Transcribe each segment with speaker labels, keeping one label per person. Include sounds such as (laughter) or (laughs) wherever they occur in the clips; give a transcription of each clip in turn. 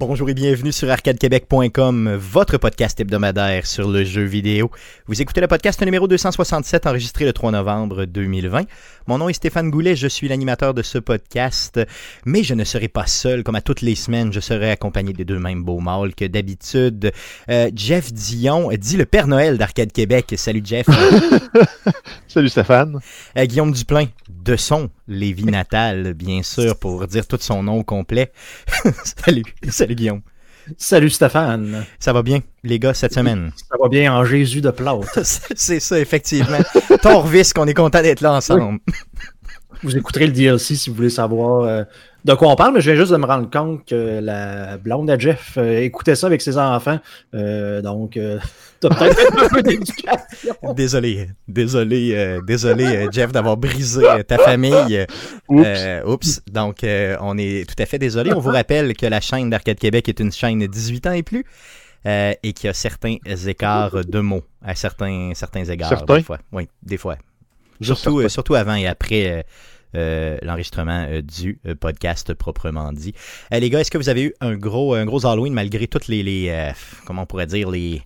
Speaker 1: Bonjour et bienvenue sur arcadequebec.com, votre podcast hebdomadaire sur le jeu vidéo. Vous écoutez le podcast numéro 267 enregistré le 3 novembre 2020. Mon nom est Stéphane Goulet, je suis l'animateur de ce podcast, mais je ne serai pas seul comme à toutes les semaines, je serai accompagné des deux mêmes beaux mâles que d'habitude. Euh, Jeff Dion, dit le Père Noël d'Arcade Québec. Salut Jeff. (laughs)
Speaker 2: Salut Stéphane.
Speaker 1: Euh, Guillaume Duplain, de son Lévis Natal, bien sûr, pour dire tout son nom complet. (laughs) Salut. Salut Guillaume.
Speaker 3: Salut Stéphane.
Speaker 1: Ça va bien, les gars, cette semaine?
Speaker 3: Ça va bien en Jésus de plâtre. (laughs)
Speaker 1: C'est ça, effectivement. Torvis, (laughs) qu'on est content d'être là ensemble.
Speaker 3: Vous écouterez le DLC si vous voulez savoir euh, de quoi on parle, mais je viens juste de me rendre compte que la blonde à Jeff euh, écoutait ça avec ses enfants. Euh, donc, (laughs) t'as peut-être un peu d'éducation.
Speaker 1: Désolé, désolé, désolé, Jeff, d'avoir brisé ta famille.
Speaker 2: Oups.
Speaker 1: oups. Donc, on est tout à fait désolé. On vous rappelle que la chaîne d'Arcade Québec est une chaîne de 18 ans et plus. et qu'il y a certains écarts de mots à certains, certains égards.
Speaker 2: Certains?
Speaker 1: Des fois. Oui, des fois. Surtout, euh, surtout avant et après euh, euh, l'enregistrement euh, du euh, podcast proprement dit. Euh, les gars, est-ce que vous avez eu un gros, un gros Halloween malgré toutes les, les euh, comment on pourrait dire, les,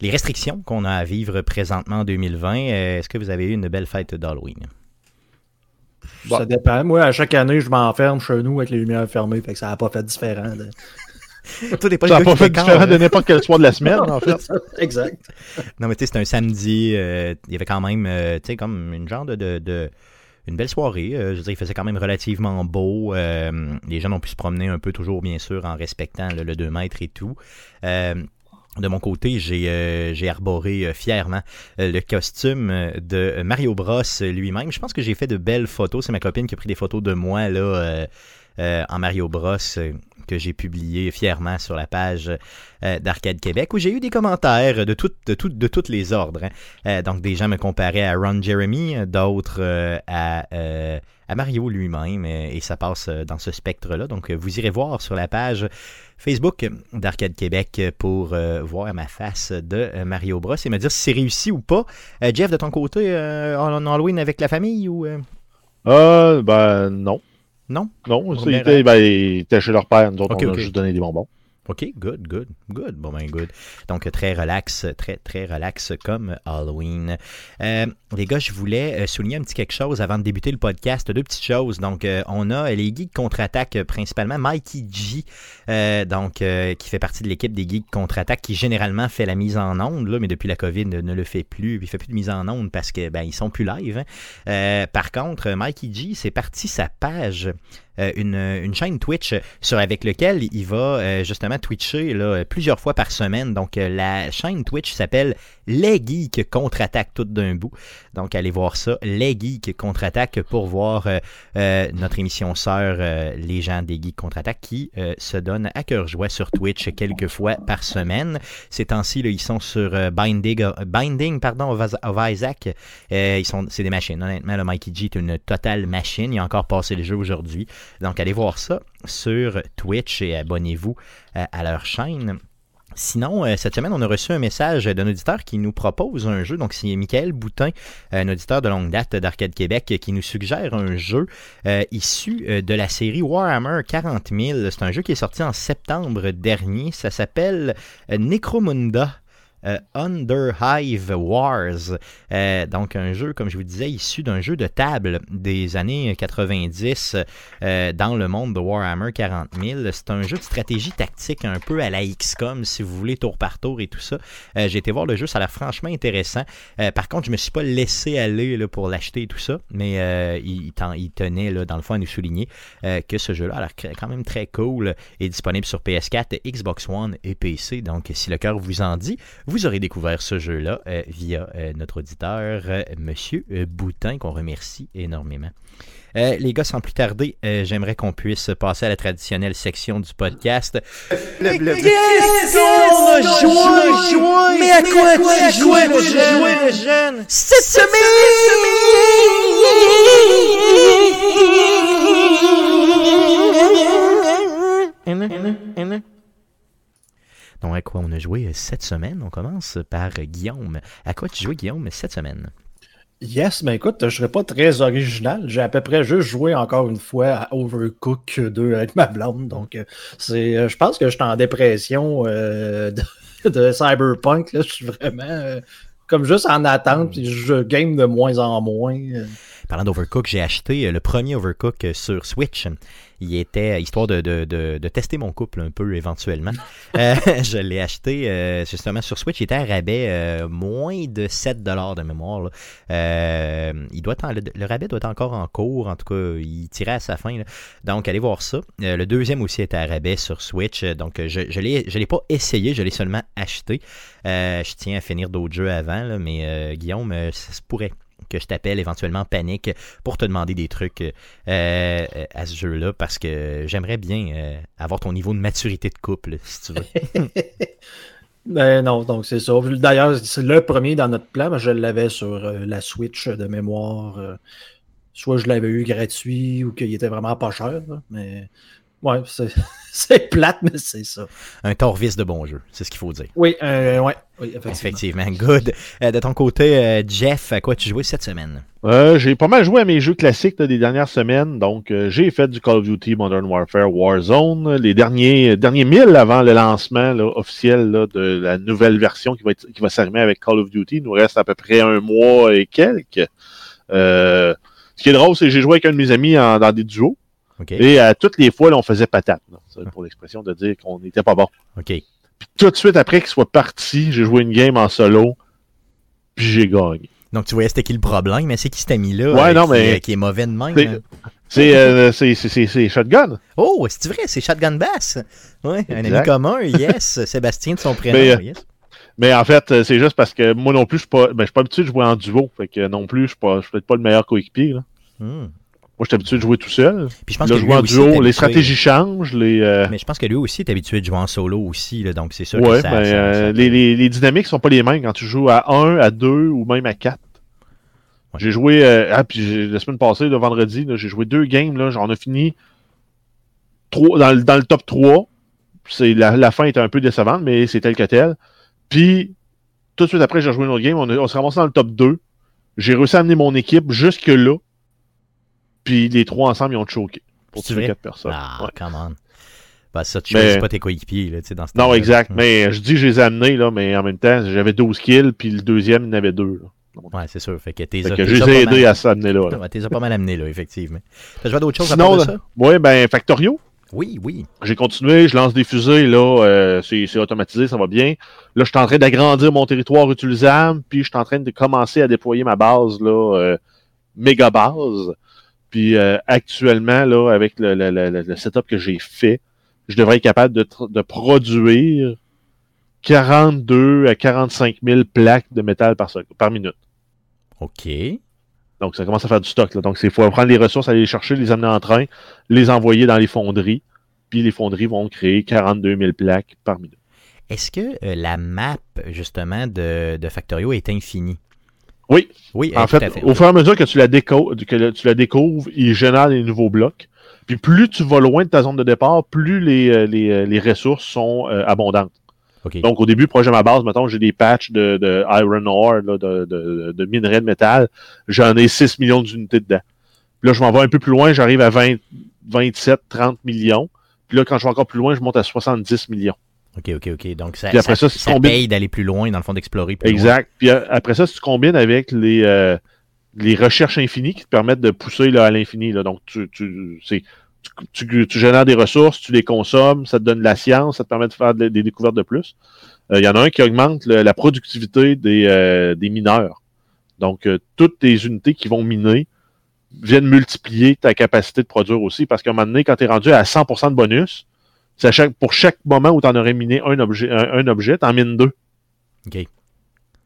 Speaker 1: les restrictions qu'on a à vivre présentement en 2020? Euh, est-ce que vous avez eu une belle fête d'Halloween?
Speaker 3: Ça dépend. Moi, à chaque année, je m'enferme chez nous avec les lumières fermées. Fait que ça n'a pas fait différent. de- (laughs)
Speaker 1: T'es pas
Speaker 2: Ça n'a pas fait différent
Speaker 1: hein?
Speaker 2: de n'importe quel soir de la (laughs) semaine, en fait.
Speaker 3: exact.
Speaker 1: Non, mais tu sais, c'était un samedi. euh, il y avait quand même, euh, tu sais, comme une genre de. de, de- une belle soirée. euh, je veux dire, il faisait quand même relativement beau. euh, les gens ont pu se promener un peu, toujours, bien sûr, en respectant le 2 mètres et tout. Euh, de mon côté, j'ai arboré fièrement le costume de Mario Bros lui-même. Je pense que j'ai fait de belles photos. C'est ma copine qui a pris des photos de moi là euh, en Mario Bros euh, que j'ai publié fièrement sur la page euh, d'Arcade Québec où j'ai eu des commentaires de, de toutes les ordres. hein. Donc des gens me comparaient à Ron Jeremy, d'autres à, Mario lui-même et ça passe dans ce spectre-là. Donc vous irez voir sur la page Facebook d'Arcade Québec pour voir ma face de Mario Bros et me dire si c'est réussi ou pas. Jeff, de ton côté, en Halloween avec la famille ou euh,
Speaker 2: ben non.
Speaker 1: Non?
Speaker 2: Non,
Speaker 1: ben,
Speaker 2: il était, ben, chez leur père. Nous autres,
Speaker 1: Ok,
Speaker 2: on
Speaker 1: ok.
Speaker 2: a juste donné des bonbons.
Speaker 1: OK, good, good, good. Bon, ben, good. Donc, très relax, très, très relax comme Halloween. Euh, les gars, je voulais euh, souligner un petit quelque chose avant de débuter le podcast. Deux petites choses. Donc, euh, on a les geeks contre-attaque, principalement Mikey G, euh, donc, euh, qui fait partie de l'équipe des geeks contre-attaque, qui généralement fait la mise en onde, là, mais depuis la COVID, ne, le fait plus. Il fait plus de mise en onde parce que ben, ils sont plus live. hein. Euh, par contre, Mikey G, c'est parti sa page une, une chaîne Twitch sur avec lequel il va justement twitcher plusieurs fois par semaine. Donc la chaîne Twitch s'appelle Les Geeks contre-attaque tout d'un bout. Donc allez voir ça, Les Geeks contre-attaque pour voir notre émission sœur Les gens des Geeks contre-attaque qui se donne à cœur joie sur Twitch quelques fois par semaine. Ces temps-ci, ils sont sur euh, Binding, euh, Binding of, Isaac. Euh, c'est des machines. Honnêtement, le Mikey G est une totale machine. Il a encore passé le jeu aujourd'hui. Donc, allez voir ça sur Twitch et abonnez-vous à leur chaîne. Sinon, euh, cette semaine, on a reçu un message d'un auditeur qui nous propose un jeu. Donc, c'est Michael Boutin, un auditeur de longue date d'Arcade Québec, qui nous suggère un jeu euh, issu euh, de la série Warhammer 40 000. C'est un jeu qui est sorti en septembre dernier. Ça s'appelle Necromunda. Euh, Underhive Wars. Euh, donc un jeu, comme je vous disais, issu d'un jeu de table des années 90 euh, dans le monde de Warhammer 40 000. C'est un jeu de stratégie tactique un peu à la XCOM, si vous voulez, tour par tour et tout ça. Euh, J'ai été voir le jeu, ça a l'air franchement intéressant. Par contre, je me suis pas laissé aller pour l'acheter et tout ça, mais il, ten- il tenait, dans le fond, à nous souligner que ce jeu-là a l'air quand même très cool, est disponible sur PS4, Xbox One et PC. Donc, si le cœur vous en dit, vous aurez découvert ce jeu-là euh, via euh, notre auditeur, euh, Monsieur euh, Boutin, qu'on remercie énormément. Euh, les gars, sans plus tarder, euh, j'aimerais qu'on puisse passer à la traditionnelle section du podcast. Le, le-
Speaker 4: Mais à quoi tu jouais, le jeune?
Speaker 1: Cette semaine! Donc, à quoi on a joué cette semaine? On commence par Guillaume. À quoi tu jouais, Guillaume, cette semaine?
Speaker 3: Yes, mais écoute, je serais pas très original. J'ai à peu près juste joué encore une fois à Overcook 2 avec ma blonde. Donc, euh, c'est, euh, je pense que je suis en dépression euh, de, (laughs) de Cyberpunk. Là. Je suis vraiment euh, comme juste en attente. Puis je game de moins en moins. Euh.
Speaker 1: Parlant d'Overcook, j'ai acheté euh, le premier Overcook euh, sur Switch. Il était histoire de, de, de, de tester mon couple un peu éventuellement. (laughs) Euh, (laughs) je l'ai acheté euh, justement sur Switch. Il était à rabais euh, moins de 7 de mémoire. là. Euh, il doit en- le, le rabais doit être encore en cours. En tout cas, il tirait à sa fin. là. Donc, allez voir ça. Euh, le deuxième aussi était à rabais sur Switch. Euh, Donc, euh, je ne je l'ai pas essayé, je l'ai seulement acheté. Euh, je tiens à finir d'autres jeux avant, là, mais euh, Guillaume, euh, ça se pourrait je t'appelle éventuellement Panique pour te demander des trucs euh, euh, à ce jeu-là parce que j'aimerais bien euh, avoir ton niveau de maturité de couple, si tu veux. (laughs)
Speaker 3: Ben non, donc c'est ça. D'ailleurs, c'est le premier dans notre plan, mais je l'avais sur la Switch de mémoire. soit je l'avais eu gratuit ou qu'il était vraiment pas cher. mais ouais, c'est, (laughs) c'est plate, mais c'est ça.
Speaker 1: Un torvis de bon jeu, c'est ce qu'il faut dire.
Speaker 3: Oui, euh, ouais, oui, effectivement.
Speaker 1: Effectivement, good. Euh, de ton côté, euh, Jeff, à quoi tu jouais cette semaine?
Speaker 2: Euh, j'ai pas mal joué à mes jeux classiques là, des dernières semaines. Donc, euh, j'ai fait du Call of Duty Modern Warfare Warzone. Les derniers, derniers 1000 avant le lancement là, officiel là, de la nouvelle version qui va, être, qui va s'arrimer avec Call of Duty. Il nous reste à peu près un mois et quelques. Euh, ce qui est drôle, c'est que j'ai joué avec un de mes amis en- dans des duos. Et à toutes les fois, là, on faisait patate. pour l'expression de dire qu'on n'était pas bon.
Speaker 1: OK.
Speaker 2: Puis tout de suite après qu'il soit parti, j'ai joué une game en solo. Puis j'ai gagné.
Speaker 1: Donc, tu voyais c'était qui le problème, mais c'est qui cet ami-là
Speaker 2: Ouais,
Speaker 1: euh,
Speaker 2: non,
Speaker 1: qui,
Speaker 2: mais-
Speaker 1: euh, qui est mauvais de même?
Speaker 2: C'est-
Speaker 1: hein?
Speaker 2: C'est euh, Shotgun.
Speaker 1: Oh, c'est vrai, c'est Shotgun Bass. Ouais, un ami commun, yes. (laughs) Sébastien de son prénom,
Speaker 2: Mais, euh,
Speaker 1: yes.
Speaker 2: Mais en fait, euh, c'est juste parce que moi non plus, je suis pas, ben, suis pas habitué de jouer en duo. Fait que non plus, je suis je suis peut-être pas le meilleur coéquipier. là.
Speaker 1: Hmm.
Speaker 2: Moi, je suis habitué de jouer tout seul.
Speaker 1: Puis je pense
Speaker 2: Là,
Speaker 1: que
Speaker 2: je
Speaker 1: lui
Speaker 2: joue en duo,
Speaker 1: habitué-
Speaker 2: les stratégies changent. Les, euh,
Speaker 1: Mais je pense que lui aussi est habitué de jouer en solo aussi, là, donc c'est sûr
Speaker 2: ouais,
Speaker 1: que ça,
Speaker 2: ben,
Speaker 1: ça-
Speaker 2: euh,
Speaker 1: ça-
Speaker 2: les, les, les dynamiques sont pas les mêmes quand tu joues à 1, à 2 ou même à 4.
Speaker 1: Ouais.
Speaker 2: J'ai joué, euh, ah, puis la semaine passée, le vendredi, là, j'ai joué deux games. Là, on a fini trois, dans, le- dans le top 3. C'est, la, la fin était un peu décevante, mais c'est tel que tel. Puis, tout de suite après, j'ai joué une autre game. On, a- on s'est ramassé dans le top 2. J'ai réussi à amener mon équipe jusque-là. Puis, les trois ensemble, ils ont choqué. Pour tuer
Speaker 1: vrai?
Speaker 2: quatre personnes.
Speaker 1: Ah,
Speaker 2: Ouais.
Speaker 1: come on. Ben, ça, tu
Speaker 2: Mais-
Speaker 1: pas tes coéquipiers, là, tu sais, dans ce
Speaker 2: Non, exact.
Speaker 1: Hmm.
Speaker 2: Mais je dis que je les ai amenés, là, mais en même temps, j'avais 12 kills, puis le deuxième, il en avait deux. là.
Speaker 1: Ouais, c'est sûr. Fait que t'es
Speaker 2: Fait que je les ai aidés à s'amener là. là.
Speaker 1: T'es pas mal amené, là, effectivement. T'as joué à d'autres choses à
Speaker 2: Sinon,
Speaker 1: part de ça?
Speaker 2: Ouais, ben, Factorio.
Speaker 1: Oui, oui.
Speaker 2: J'ai continué, je lance des fusées, là, euh, c'est c'est automatisé, ça va bien. Là, je suis en train d'agrandir mon territoire utilisable, puis je suis en train de commencer à déployer ma base, là, euh, méga base. Puis euh, actuellement, là, avec le, le, le, le setup que j'ai fait, je devrais être capable de, de produire 42 à 45 000 plaques de métal par, par minute.
Speaker 1: OK.
Speaker 2: Donc, ça commence à faire du stock. Là. Donc, il faut prendre les ressources, aller les chercher, les amener en train, les envoyer dans les fonderies. Puis les fonderies vont créer 42 000 plaques par minute.
Speaker 1: Est-ce que euh, la map, justement, de, de Factorio est infinie?
Speaker 2: Oui.
Speaker 1: Oui,
Speaker 2: En
Speaker 1: euh,
Speaker 2: fait, au fur et à mesure que tu la, déco que le- tu la découvres, il génère des nouveaux blocs. Puis plus tu vas loin de ta zone de départ, plus les, euh, les, euh, les ressources sont euh, abondantes.
Speaker 1: OK.
Speaker 2: Donc, au début, projet ma base, mettons, j'ai des patchs de, de iron ore, là, de, de, de minerais de métal. J'en ai 6 millions d'unités dedans. Puis là, je m'en vais un peu plus loin, j'arrive à 20, 27, 30 millions. Puis là, quand je vais encore plus loin, je monte à 70 millions.
Speaker 1: OK, OK, OK. Donc, ça,
Speaker 2: Puis après
Speaker 1: ça, paye d'aller plus loin, dans le fond, d'explorer plus loin.
Speaker 2: Exact. Puis euh, après ça, si tu combines avec les, euh, les recherches infinies qui te permettent de pousser là, à l'infini, donc tu, tu, tu, tu, tu génères des ressources, tu les consommes, ça te donne de la science, ça te permet de faire de- des découvertes de plus. Euh, Il y en a un qui augmente le- la productivité des, euh, des mineurs. Donc, toutes tes unités qui vont miner viennent multiplier ta capacité de produire aussi, parce qu'à un moment donné, quand tu es rendu à 100% de bonus, chaque, pour chaque moment où tu en aurais miné un objet, un, un objet, tu en mines deux.
Speaker 1: OK.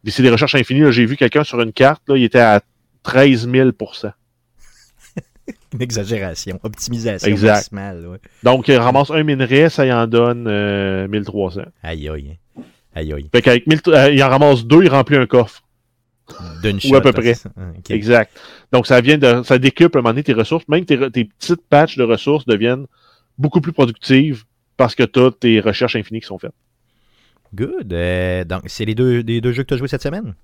Speaker 2: Puis c'est des recherches infinies. là. J'ai vu quelqu'un sur une carte, là, il était à 13 000 (laughs)
Speaker 1: Une exagération. Optimisation
Speaker 2: Exact.
Speaker 1: maximale. Ouais.
Speaker 2: Donc, il ramasse un minerai, ça y en donne euh, 1300.
Speaker 1: Aïe, aïe. Aïe, aïe.
Speaker 2: Fait qu'avec 1000 euh, il en ramasse deux, il remplit un coffre.
Speaker 1: D'une
Speaker 2: Ou à peu près.
Speaker 1: c'est ça. Ah, OK.
Speaker 2: Exact. Donc, ça vient de, ça décuple à un moment donné tes ressources. Même tes, tes petites patches de ressources deviennent beaucoup plus productives parce que tu as tes recherches infinies qui sont faites.
Speaker 1: Good. Euh, donc, c'est les deux, les deux jeux que tu as joués cette semaine?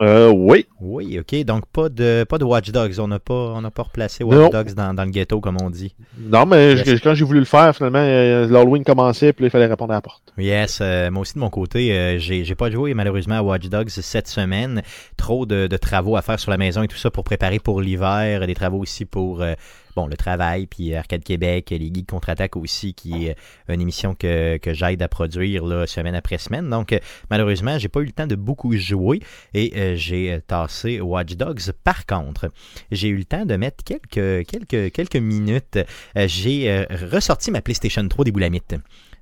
Speaker 2: Euh, oui.
Speaker 1: Oui, ok. Donc pas de pas de Watch Dogs. On n'a pas on pas replacé Watch
Speaker 2: Non.
Speaker 1: Dogs dans, dans le ghetto comme on dit.
Speaker 2: Non, mais
Speaker 1: Yes.
Speaker 2: je- quand j'ai voulu le faire, finalement, euh, l'Halloween commençait, puis là, il fallait répondre à la porte.
Speaker 1: Yes, euh, moi aussi de mon côté, j'ai j'ai pas joué malheureusement à Watch Dogs cette semaine. Trop de, de travaux à faire sur la maison et tout ça pour préparer pour l'hiver, des travaux aussi pour bon le travail, puis Arcade Québec, les Geeks contre-attaque aussi, qui est une émission que, j'aide à produire semaine après semaine. Donc euh, malheureusement, j'ai pas eu le temps de beaucoup jouer et euh, j'ai euh, tassé Watch Dogs. Par contre, j'ai eu le temps de mettre quelques quelques quelques minutes. Euh, j'ai euh, ressorti ma PlayStation 3 des boulamites.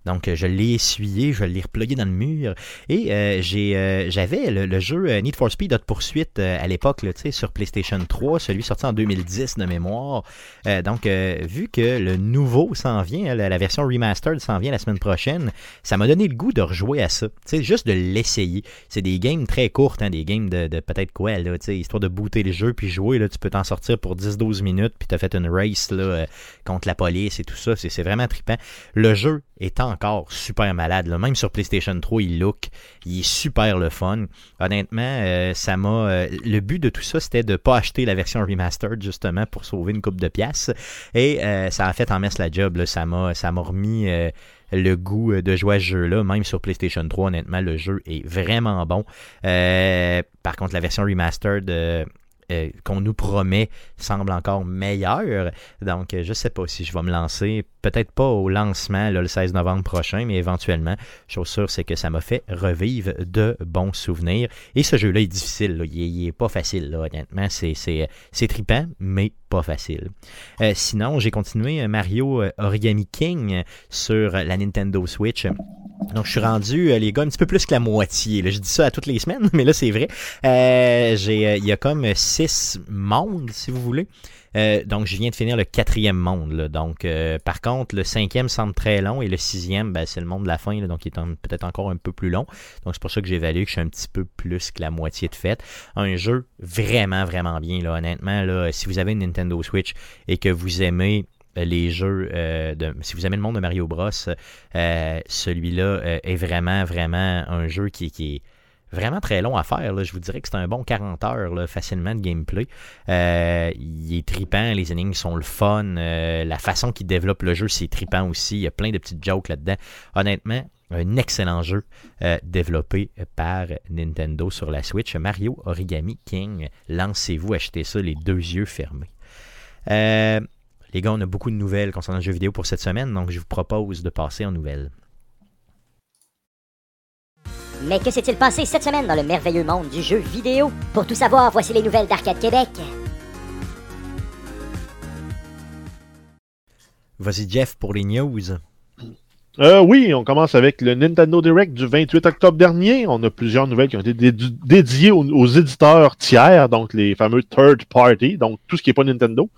Speaker 1: Donc, euh, je l'ai essuyé, je l'ai replugué dans le mur. Et euh, j'ai, euh, j'avais le, jeu euh, Need for Speed Hot Poursuite euh, à l'époque, là, sur PlayStation 3, celui sorti en 2010 de mémoire. Euh, donc, vu que le nouveau s'en vient, hein, la, version remastered s'en vient la semaine prochaine, ça m'a donné le goût de rejouer à ça. Tu sais, juste de l'essayer. C'est des games très courtes, hein, des games de, de peut-être quoi, là, histoire de booter le jeu puis jouer, là, tu peux t'en sortir pour 10-12 minutes, puis t'as fait une race là, contre la police et tout ça. C'est, c'est vraiment trippant. Le jeu est encore super malade. Là. Même sur PlayStation 3, il look. Il est super le fun. Honnêtement, euh, ça m'a. euh, le but de tout ça, c'était de pas acheter la version remastered, justement, pour sauver une coupe de pièces. Et euh, ça a fait en messe la job. Ça m'a ça m'a remis. le goût de jouer à ce jeu-là, même sur PlayStation 3, honnêtement, le jeu est vraiment bon. Par contre, la version remastered euh, euh, qu'on nous promet semble encore meilleure. Donc, euh, je sais pas si je vais me lancer. Peut-être pas au lancement le 16 novembre prochain, mais éventuellement, chose sûre, c'est que ça m'a fait revivre de bons souvenirs. Et ce jeu-là est difficile. Il, est, il est pas facile, honnêtement. C'est, c'est trippant, mais pas facile. Euh, sinon, j'ai continué euh, Mario euh, Origami King euh, sur la Nintendo Switch. Donc, je suis rendu, euh, les gars, un petit peu plus que la moitié. là. Je dis ça à toutes les semaines, (laughs) mais là, c'est vrai. Euh, j'ai, euh, il y a comme six mondes, si vous voulez. Euh, donc, je viens de finir le quatrième monde. là. Donc, par contre, le cinquième semble très long et le sixième, ben, c'est le monde de la fin, là, donc il est peut-être encore un peu plus long. Donc, c'est pour ça que j'ai évalué que je suis un petit peu plus que la moitié de fait. Un jeu vraiment, vraiment bien, là, honnêtement. Là, si vous avez une Nintendo Switch et que vous aimez les jeux, euh, de, si vous aimez le monde de Mario Bros, euh, celui-là euh, est vraiment, vraiment un jeu qui, est vraiment très long à faire. Je vous dirais que c'est un bon 40 heures facilement de gameplay. Euh, il est tripant, les énigmes sont le fun. euh, la façon qu'il développe le jeu, c'est tripant aussi. Il y a plein de petites jokes là-dedans. Honnêtement, un excellent jeu euh, développé par Nintendo sur la Switch. Mario Origami King. Lancez-vous, achetez ça les deux yeux fermés. Euh, les gars, on a beaucoup de nouvelles concernant le jeu vidéo pour cette semaine, donc je vous propose de passer en nouvelles.
Speaker 5: Mais que s'est-il passé cette semaine dans le merveilleux monde du jeu vidéo? Pour tout savoir, voici les nouvelles d'Arcade Québec.
Speaker 1: Vas-y, Jeff, pour les news.
Speaker 2: Euh, oui, on commence avec le Nintendo Direct du 28 octobre dernier. On a plusieurs nouvelles qui ont été dédi- dédiées aux, éditeurs tiers, donc les fameux third party, donc tout ce qui n'est pas Nintendo.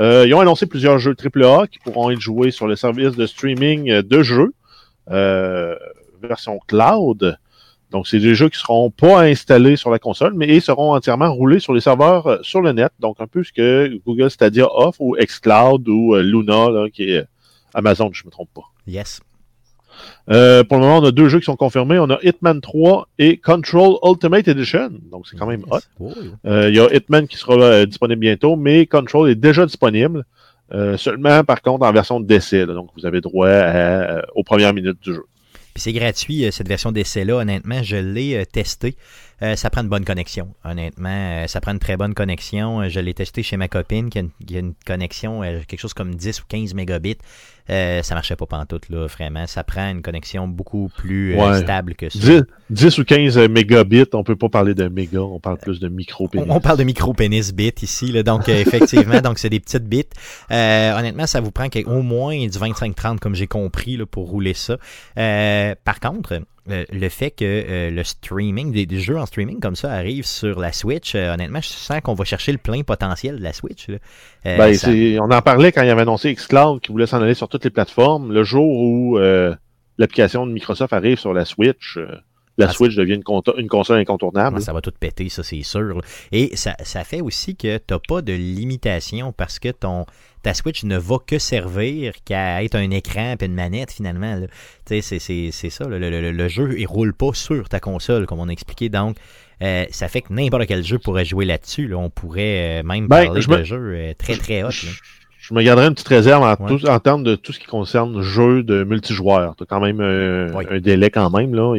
Speaker 2: Euh, ils ont annoncé plusieurs jeux AAA qui pourront être joués sur le service de streaming euh, de jeux, euh, version cloud. Donc, c'est des jeux qui seront pas installés sur la console, mais ils seront entièrement roulés sur les serveurs euh, sur le net. Donc, un peu ce que Google Stadia offre, ou xCloud, ou euh, Luna, là, qui est Amazon, je me trompe pas.
Speaker 1: Yes.
Speaker 2: Euh, pour le moment, on a deux jeux qui sont confirmés. On a Hitman 3 et Control Ultimate Edition. Donc, c'est quand même hot.
Speaker 1: Oh,
Speaker 2: Euh, Il y a Hitman qui sera euh, disponible bientôt, mais Control est déjà disponible. Euh, seulement, par contre, en version d'essai. là. Donc, vous avez droit à, euh, aux premières minutes du jeu.
Speaker 1: Puis c'est gratuit, euh, cette version d'essai-là. Honnêtement, je l'ai euh, testé. Euh, ça prend une bonne connexion. Honnêtement, euh, ça prend une très bonne connexion. Euh, je l'ai testé chez ma copine qui a une, qui a une connexion, euh, quelque chose comme 10 ou 15 mégabits. Ça marchait pas pantoute, là, vraiment. Ça prend une connexion beaucoup plus
Speaker 2: Ouais.
Speaker 1: stable que ça.
Speaker 2: 10, 10 ou 15 mégabits, on peut pas parler de méga, on parle plus de micro
Speaker 1: On, on parle de micro-pénis bits ici, là, donc effectivement, donc c'est des petites bits. Honnêtement, ça vous prend au moins du 25-30, comme j'ai compris, là, pour rouler ça. Par contre, euh, le fait que euh, le streaming, des, des jeux en streaming comme ça arrivent sur la Switch, euh, honnêtement, je sens qu'on va chercher le plein potentiel de la Switch.
Speaker 2: Ben,
Speaker 1: ça-
Speaker 2: on en parlait quand il avait annoncé xCloud qui voulait s'en aller sur toutes les plateformes. Le jour où l'application de Microsoft arrive sur la Switch, la
Speaker 1: Ah,
Speaker 2: Switch devient une, console incontournable.
Speaker 1: Ah, ça va tout péter, ça c'est sûr. là. Et ça, ça fait aussi que tu pas de limitation parce que ton ta Switch ne va que servir qu'à être un écran et une manette finalement. Tu sais, C'est ça. là. Le, le- le jeu, il roule pas sur ta console, comme on a expliqué. Donc, euh, ça fait que n'importe quel jeu pourrait jouer là-dessus. Là. On pourrait euh, même
Speaker 2: Ben,
Speaker 1: parler
Speaker 2: je me-
Speaker 1: de jeux euh, très très hot.
Speaker 2: Je me garderais une petite réserve en,
Speaker 1: Ouais.
Speaker 2: tout- en termes de tout ce qui concerne jeu de multijoueur. Tu as quand même un,
Speaker 1: Oui.
Speaker 2: un délai quand même. Là.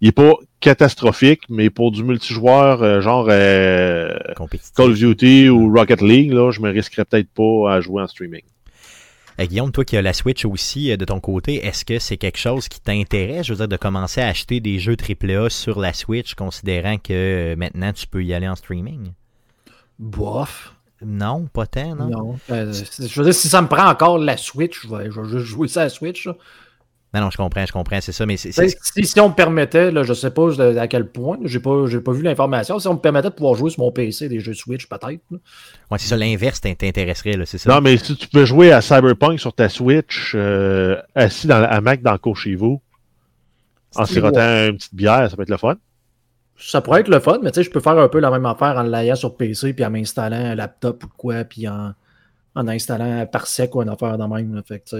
Speaker 2: Il est pas catastrophique, mais pour du multijoueur, euh, genre euh. Call of Duty ou Rocket League, là, je me risquerais peut-être pas à jouer en streaming.
Speaker 1: Euh, Guillaume, toi qui as la Switch aussi euh, de ton côté, est-ce que c'est quelque chose qui t'intéresse, je veux dire, de commencer à acheter des jeux AAA sur la Switch, considérant que euh, maintenant tu peux y aller en streaming?
Speaker 3: Bof.
Speaker 1: Non, pas tant, non?
Speaker 3: Non. Euh, je veux dire, si ça me prend encore la Switch, je vais, je vais juste jouer ça à la Switch. là.
Speaker 1: Non, non, je comprends, je comprends, c'est ça, mais c'est... C'est-
Speaker 3: Si, si on me permettait, là, je sais pas à quel point, j'ai pas, j'ai pas vu l'information, si on me permettait de pouvoir jouer sur mon PC des jeux Switch, peut-être.
Speaker 1: Ouais, c'est ça, l'inverse t'in- t'intéresserait, là, c'est ça?
Speaker 2: Non, mais si tu peux jouer à Cyberpunk sur ta Switch, euh, assis dans la hamac dans le cours chez vous, en sirotant une petite bière, ça peut être le fun.
Speaker 3: Ça pourrait être le fun, mais tu sais, je peux faire un peu la même affaire en l'ayant sur PC, puis en m'installant un laptop ou quoi, puis en, en installant un parsec ou une affaire de même. Fait que,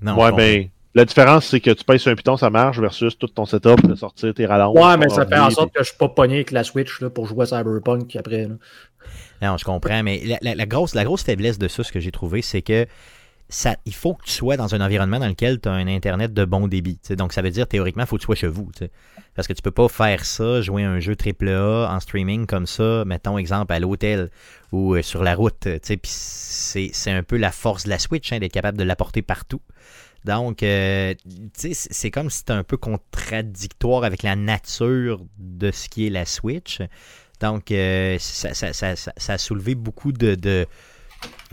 Speaker 1: Non,
Speaker 2: ouais, ben, la différence, c'est que tu payes sur un piton, ça marche, versus tout ton setup, de sortir tes rallonges.
Speaker 3: Ouais, mais ça fait en sorte que je suis pas pogné avec la Switch là, pour jouer à Cyberpunk après. là.
Speaker 1: Non, je comprends, mais la, la- la grosse, la grosse faiblesse de ça, ce que j'ai trouvé, c'est que ça, il faut que tu sois dans un environnement dans lequel tu as un Internet de bon débit. Donc, ça veut dire, théoriquement, il faut que tu sois chez vous. tu sais. Parce que tu peux pas faire ça, jouer un jeu AAA en streaming comme ça, mettons exemple à l'hôtel ou euh, sur la route. c'est un peu la force de la Switch, hein, d'être capable de l'apporter partout. Donc, euh, c'est comme si c'était un peu contradictoire avec la nature de ce qui est la Switch. Donc, euh, ça, a soulevé beaucoup de, de,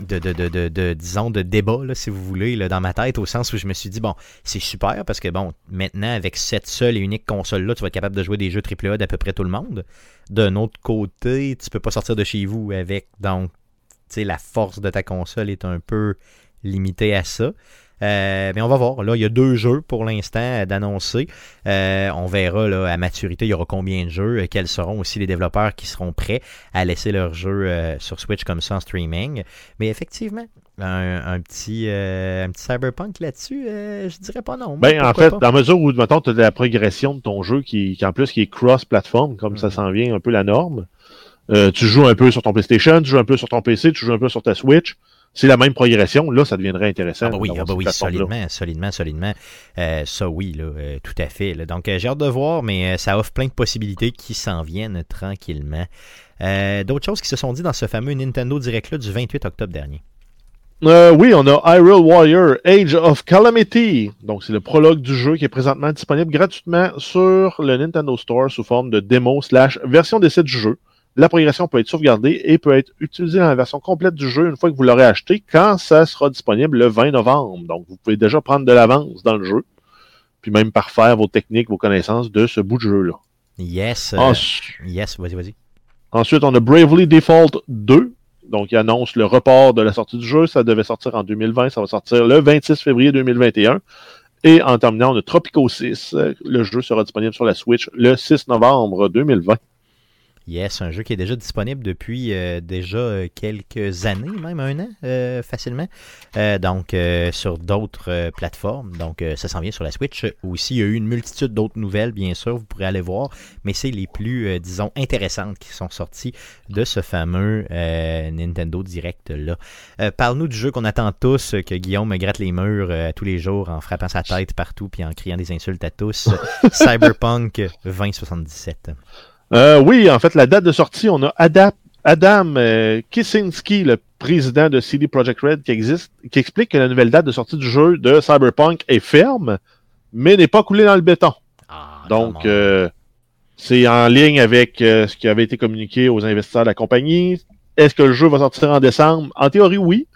Speaker 1: de, si vous voulez, dans ma tête, au sens où je me suis dit, bon, c'est super parce que, bon, maintenant, avec cette seule et unique console-là, tu vas être capable de jouer des jeux AAA d'à peu près tout le monde. D'un autre côté, tu peux pas sortir de chez vous avec, donc, tu sais, la force de ta console est un peu limitée à ça. Euh, mais on va voir. Là, il y a deux jeux pour l'instant d'annoncer. Euh, on verra là, à maturité, il y aura combien de jeux, euh, quels seront aussi les développeurs qui seront prêts à laisser leurs jeux euh, sur Switch comme ça en streaming. Mais effectivement, un, un petit, un petit cyberpunk là-dessus, je dirais pas non.
Speaker 2: Ben, en fait,
Speaker 1: pas?
Speaker 2: dans la mesure où, mettons, tu as de la progression de ton jeu qui, qui en plus, qui est cross-platform, comme ça
Speaker 1: Mhm.
Speaker 2: s'en vient un peu la norme, tu joues un peu sur ton PlayStation, tu joues un peu sur ton PC, tu joues un peu sur ta Switch, c'est la même progression, là, ça deviendrait intéressant.
Speaker 1: Ah bah oui, ah bah oui solidement, solidement, solidement. Euh, ça oui, là, euh, tout à fait. là. Donc euh, j'ai hâte de voir, mais ça offre plein de possibilités qui s'en viennent tranquillement. D'autres choses qui se sont dit dans ce fameux Nintendo Direct là du 28 octobre dernier?
Speaker 2: Oui, on a Hyrule Warrior Age of Calamity. Donc, c'est le prologue du jeu qui est présentement disponible gratuitement sur le Nintendo Store sous forme de démo slash version d'essai du jeu. La progression peut être sauvegardée et peut être utilisée dans la version complète du jeu une fois que vous l'aurez acheté quand ça sera disponible le 20 novembre. Donc, vous pouvez déjà prendre de l'avance dans le jeu, puis même parfaire vos techniques, vos connaissances de ce bout de jeu-là.
Speaker 1: Yes, euh,
Speaker 2: Ensuite,
Speaker 1: yes, vas-y, vas-y.
Speaker 2: Ensuite, on a Bravely Default 2. Donc, il annonce le report de la sortie du jeu. Ça devait sortir en 2020. Ça va sortir le 26 février 2021. Et en terminant, on a Tropico 6. Euh, Le jeu sera disponible sur la Switch le 6 novembre 2020.
Speaker 1: Yes, un jeu qui est déjà disponible depuis euh, déjà euh, quelques années, même un an, euh, facilement. Euh, donc, sur d'autres plateformes. Donc, ça s'en vient sur la Switch. Aussi, il y a eu une multitude d'autres nouvelles, bien sûr, vous pourrez aller voir. Mais c'est les plus, disons, intéressantes qui sont sorties de ce fameux Nintendo Direct-là. Parle-nous du jeu qu'on attend tous, que Guillaume me gratte les murs tous les jours en frappant sa tête partout puis en criant des insultes à tous. (laughs) Cyberpunk 2077.
Speaker 2: Euh, oui, en fait, la date de sortie, on a Ada- Adam euh, Kicinski, le président de CD Projekt Red, qui, existe, qui explique que la nouvelle date de sortie du jeu de Cyberpunk est ferme, mais n'est pas coulée dans le béton.
Speaker 1: Ah,
Speaker 2: Donc, euh, c'est en ligne avec euh, ce qui avait été communiqué aux investisseurs de la compagnie. Est-ce que le jeu va sortir en décembre? En théorie, oui.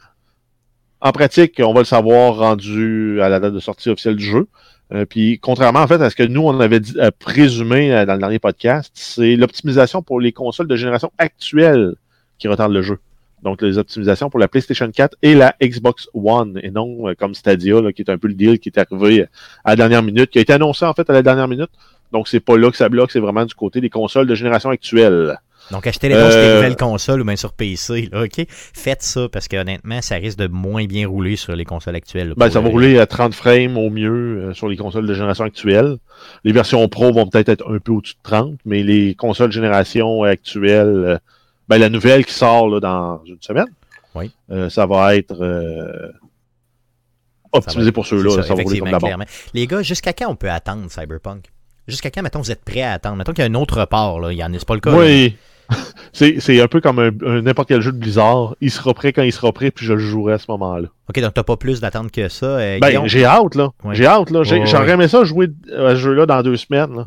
Speaker 2: En pratique, on va le savoir rendu à la date de sortie officielle du jeu. Euh, puis, contrairement en fait à ce que nous, on avait euh, présumé euh, dans le dernier podcast, c'est l'optimisation pour les consoles de génération actuelle qui retarde le jeu. Donc, les optimisations pour la PlayStation 4 et la Xbox One, et non comme Stadia, qui est un peu le deal qui est arrivé à la dernière minute, qui a été annoncé en fait à la dernière minute. Donc, c'est pas là que ça bloque, c'est vraiment du côté des consoles de génération actuelle.
Speaker 1: Donc, achetez les bons sur
Speaker 2: Euh,
Speaker 1: des nouvelles consoles ou même sur PC. Là, OK? Faites ça parce que honnêtement, ça risque de moins bien rouler sur les consoles actuelles. là,
Speaker 2: Ben, ça va
Speaker 1: le-
Speaker 2: rouler à 30 frames au mieux euh, sur les consoles de génération actuelle. Les versions Pro vont peut-être être un peu au-dessus de 30, mais les consoles génération actuelle, euh, ben, la nouvelle qui sort là, dans une semaine,
Speaker 1: Oui.
Speaker 2: euh, ça va être optimisé pour ceux-là. Ça, va rouler comme de
Speaker 1: clairement. Les gars, jusqu'à quand on peut attendre Cyberpunk? Jusqu'à quand, mettons, vous êtes prêts à attendre? Mettons qu'il y a un autre report, là. Il y en a, c'est pas le cas.
Speaker 2: Oui. (laughs) c'est un peu comme n'importe quel jeu de Blizzard. Il sera prêt quand il sera prêt, puis je le jouerai à ce moment-là.
Speaker 1: OK, donc t'as pas plus d'attente que ça. euh,
Speaker 2: Ben, j'ai hâte, là.
Speaker 1: Ouais.
Speaker 2: J'ai hâte, là.
Speaker 1: Ouais,
Speaker 2: J'aurais
Speaker 1: ouais.
Speaker 2: aimé ça jouer à ce jeu-là dans deux semaines. là.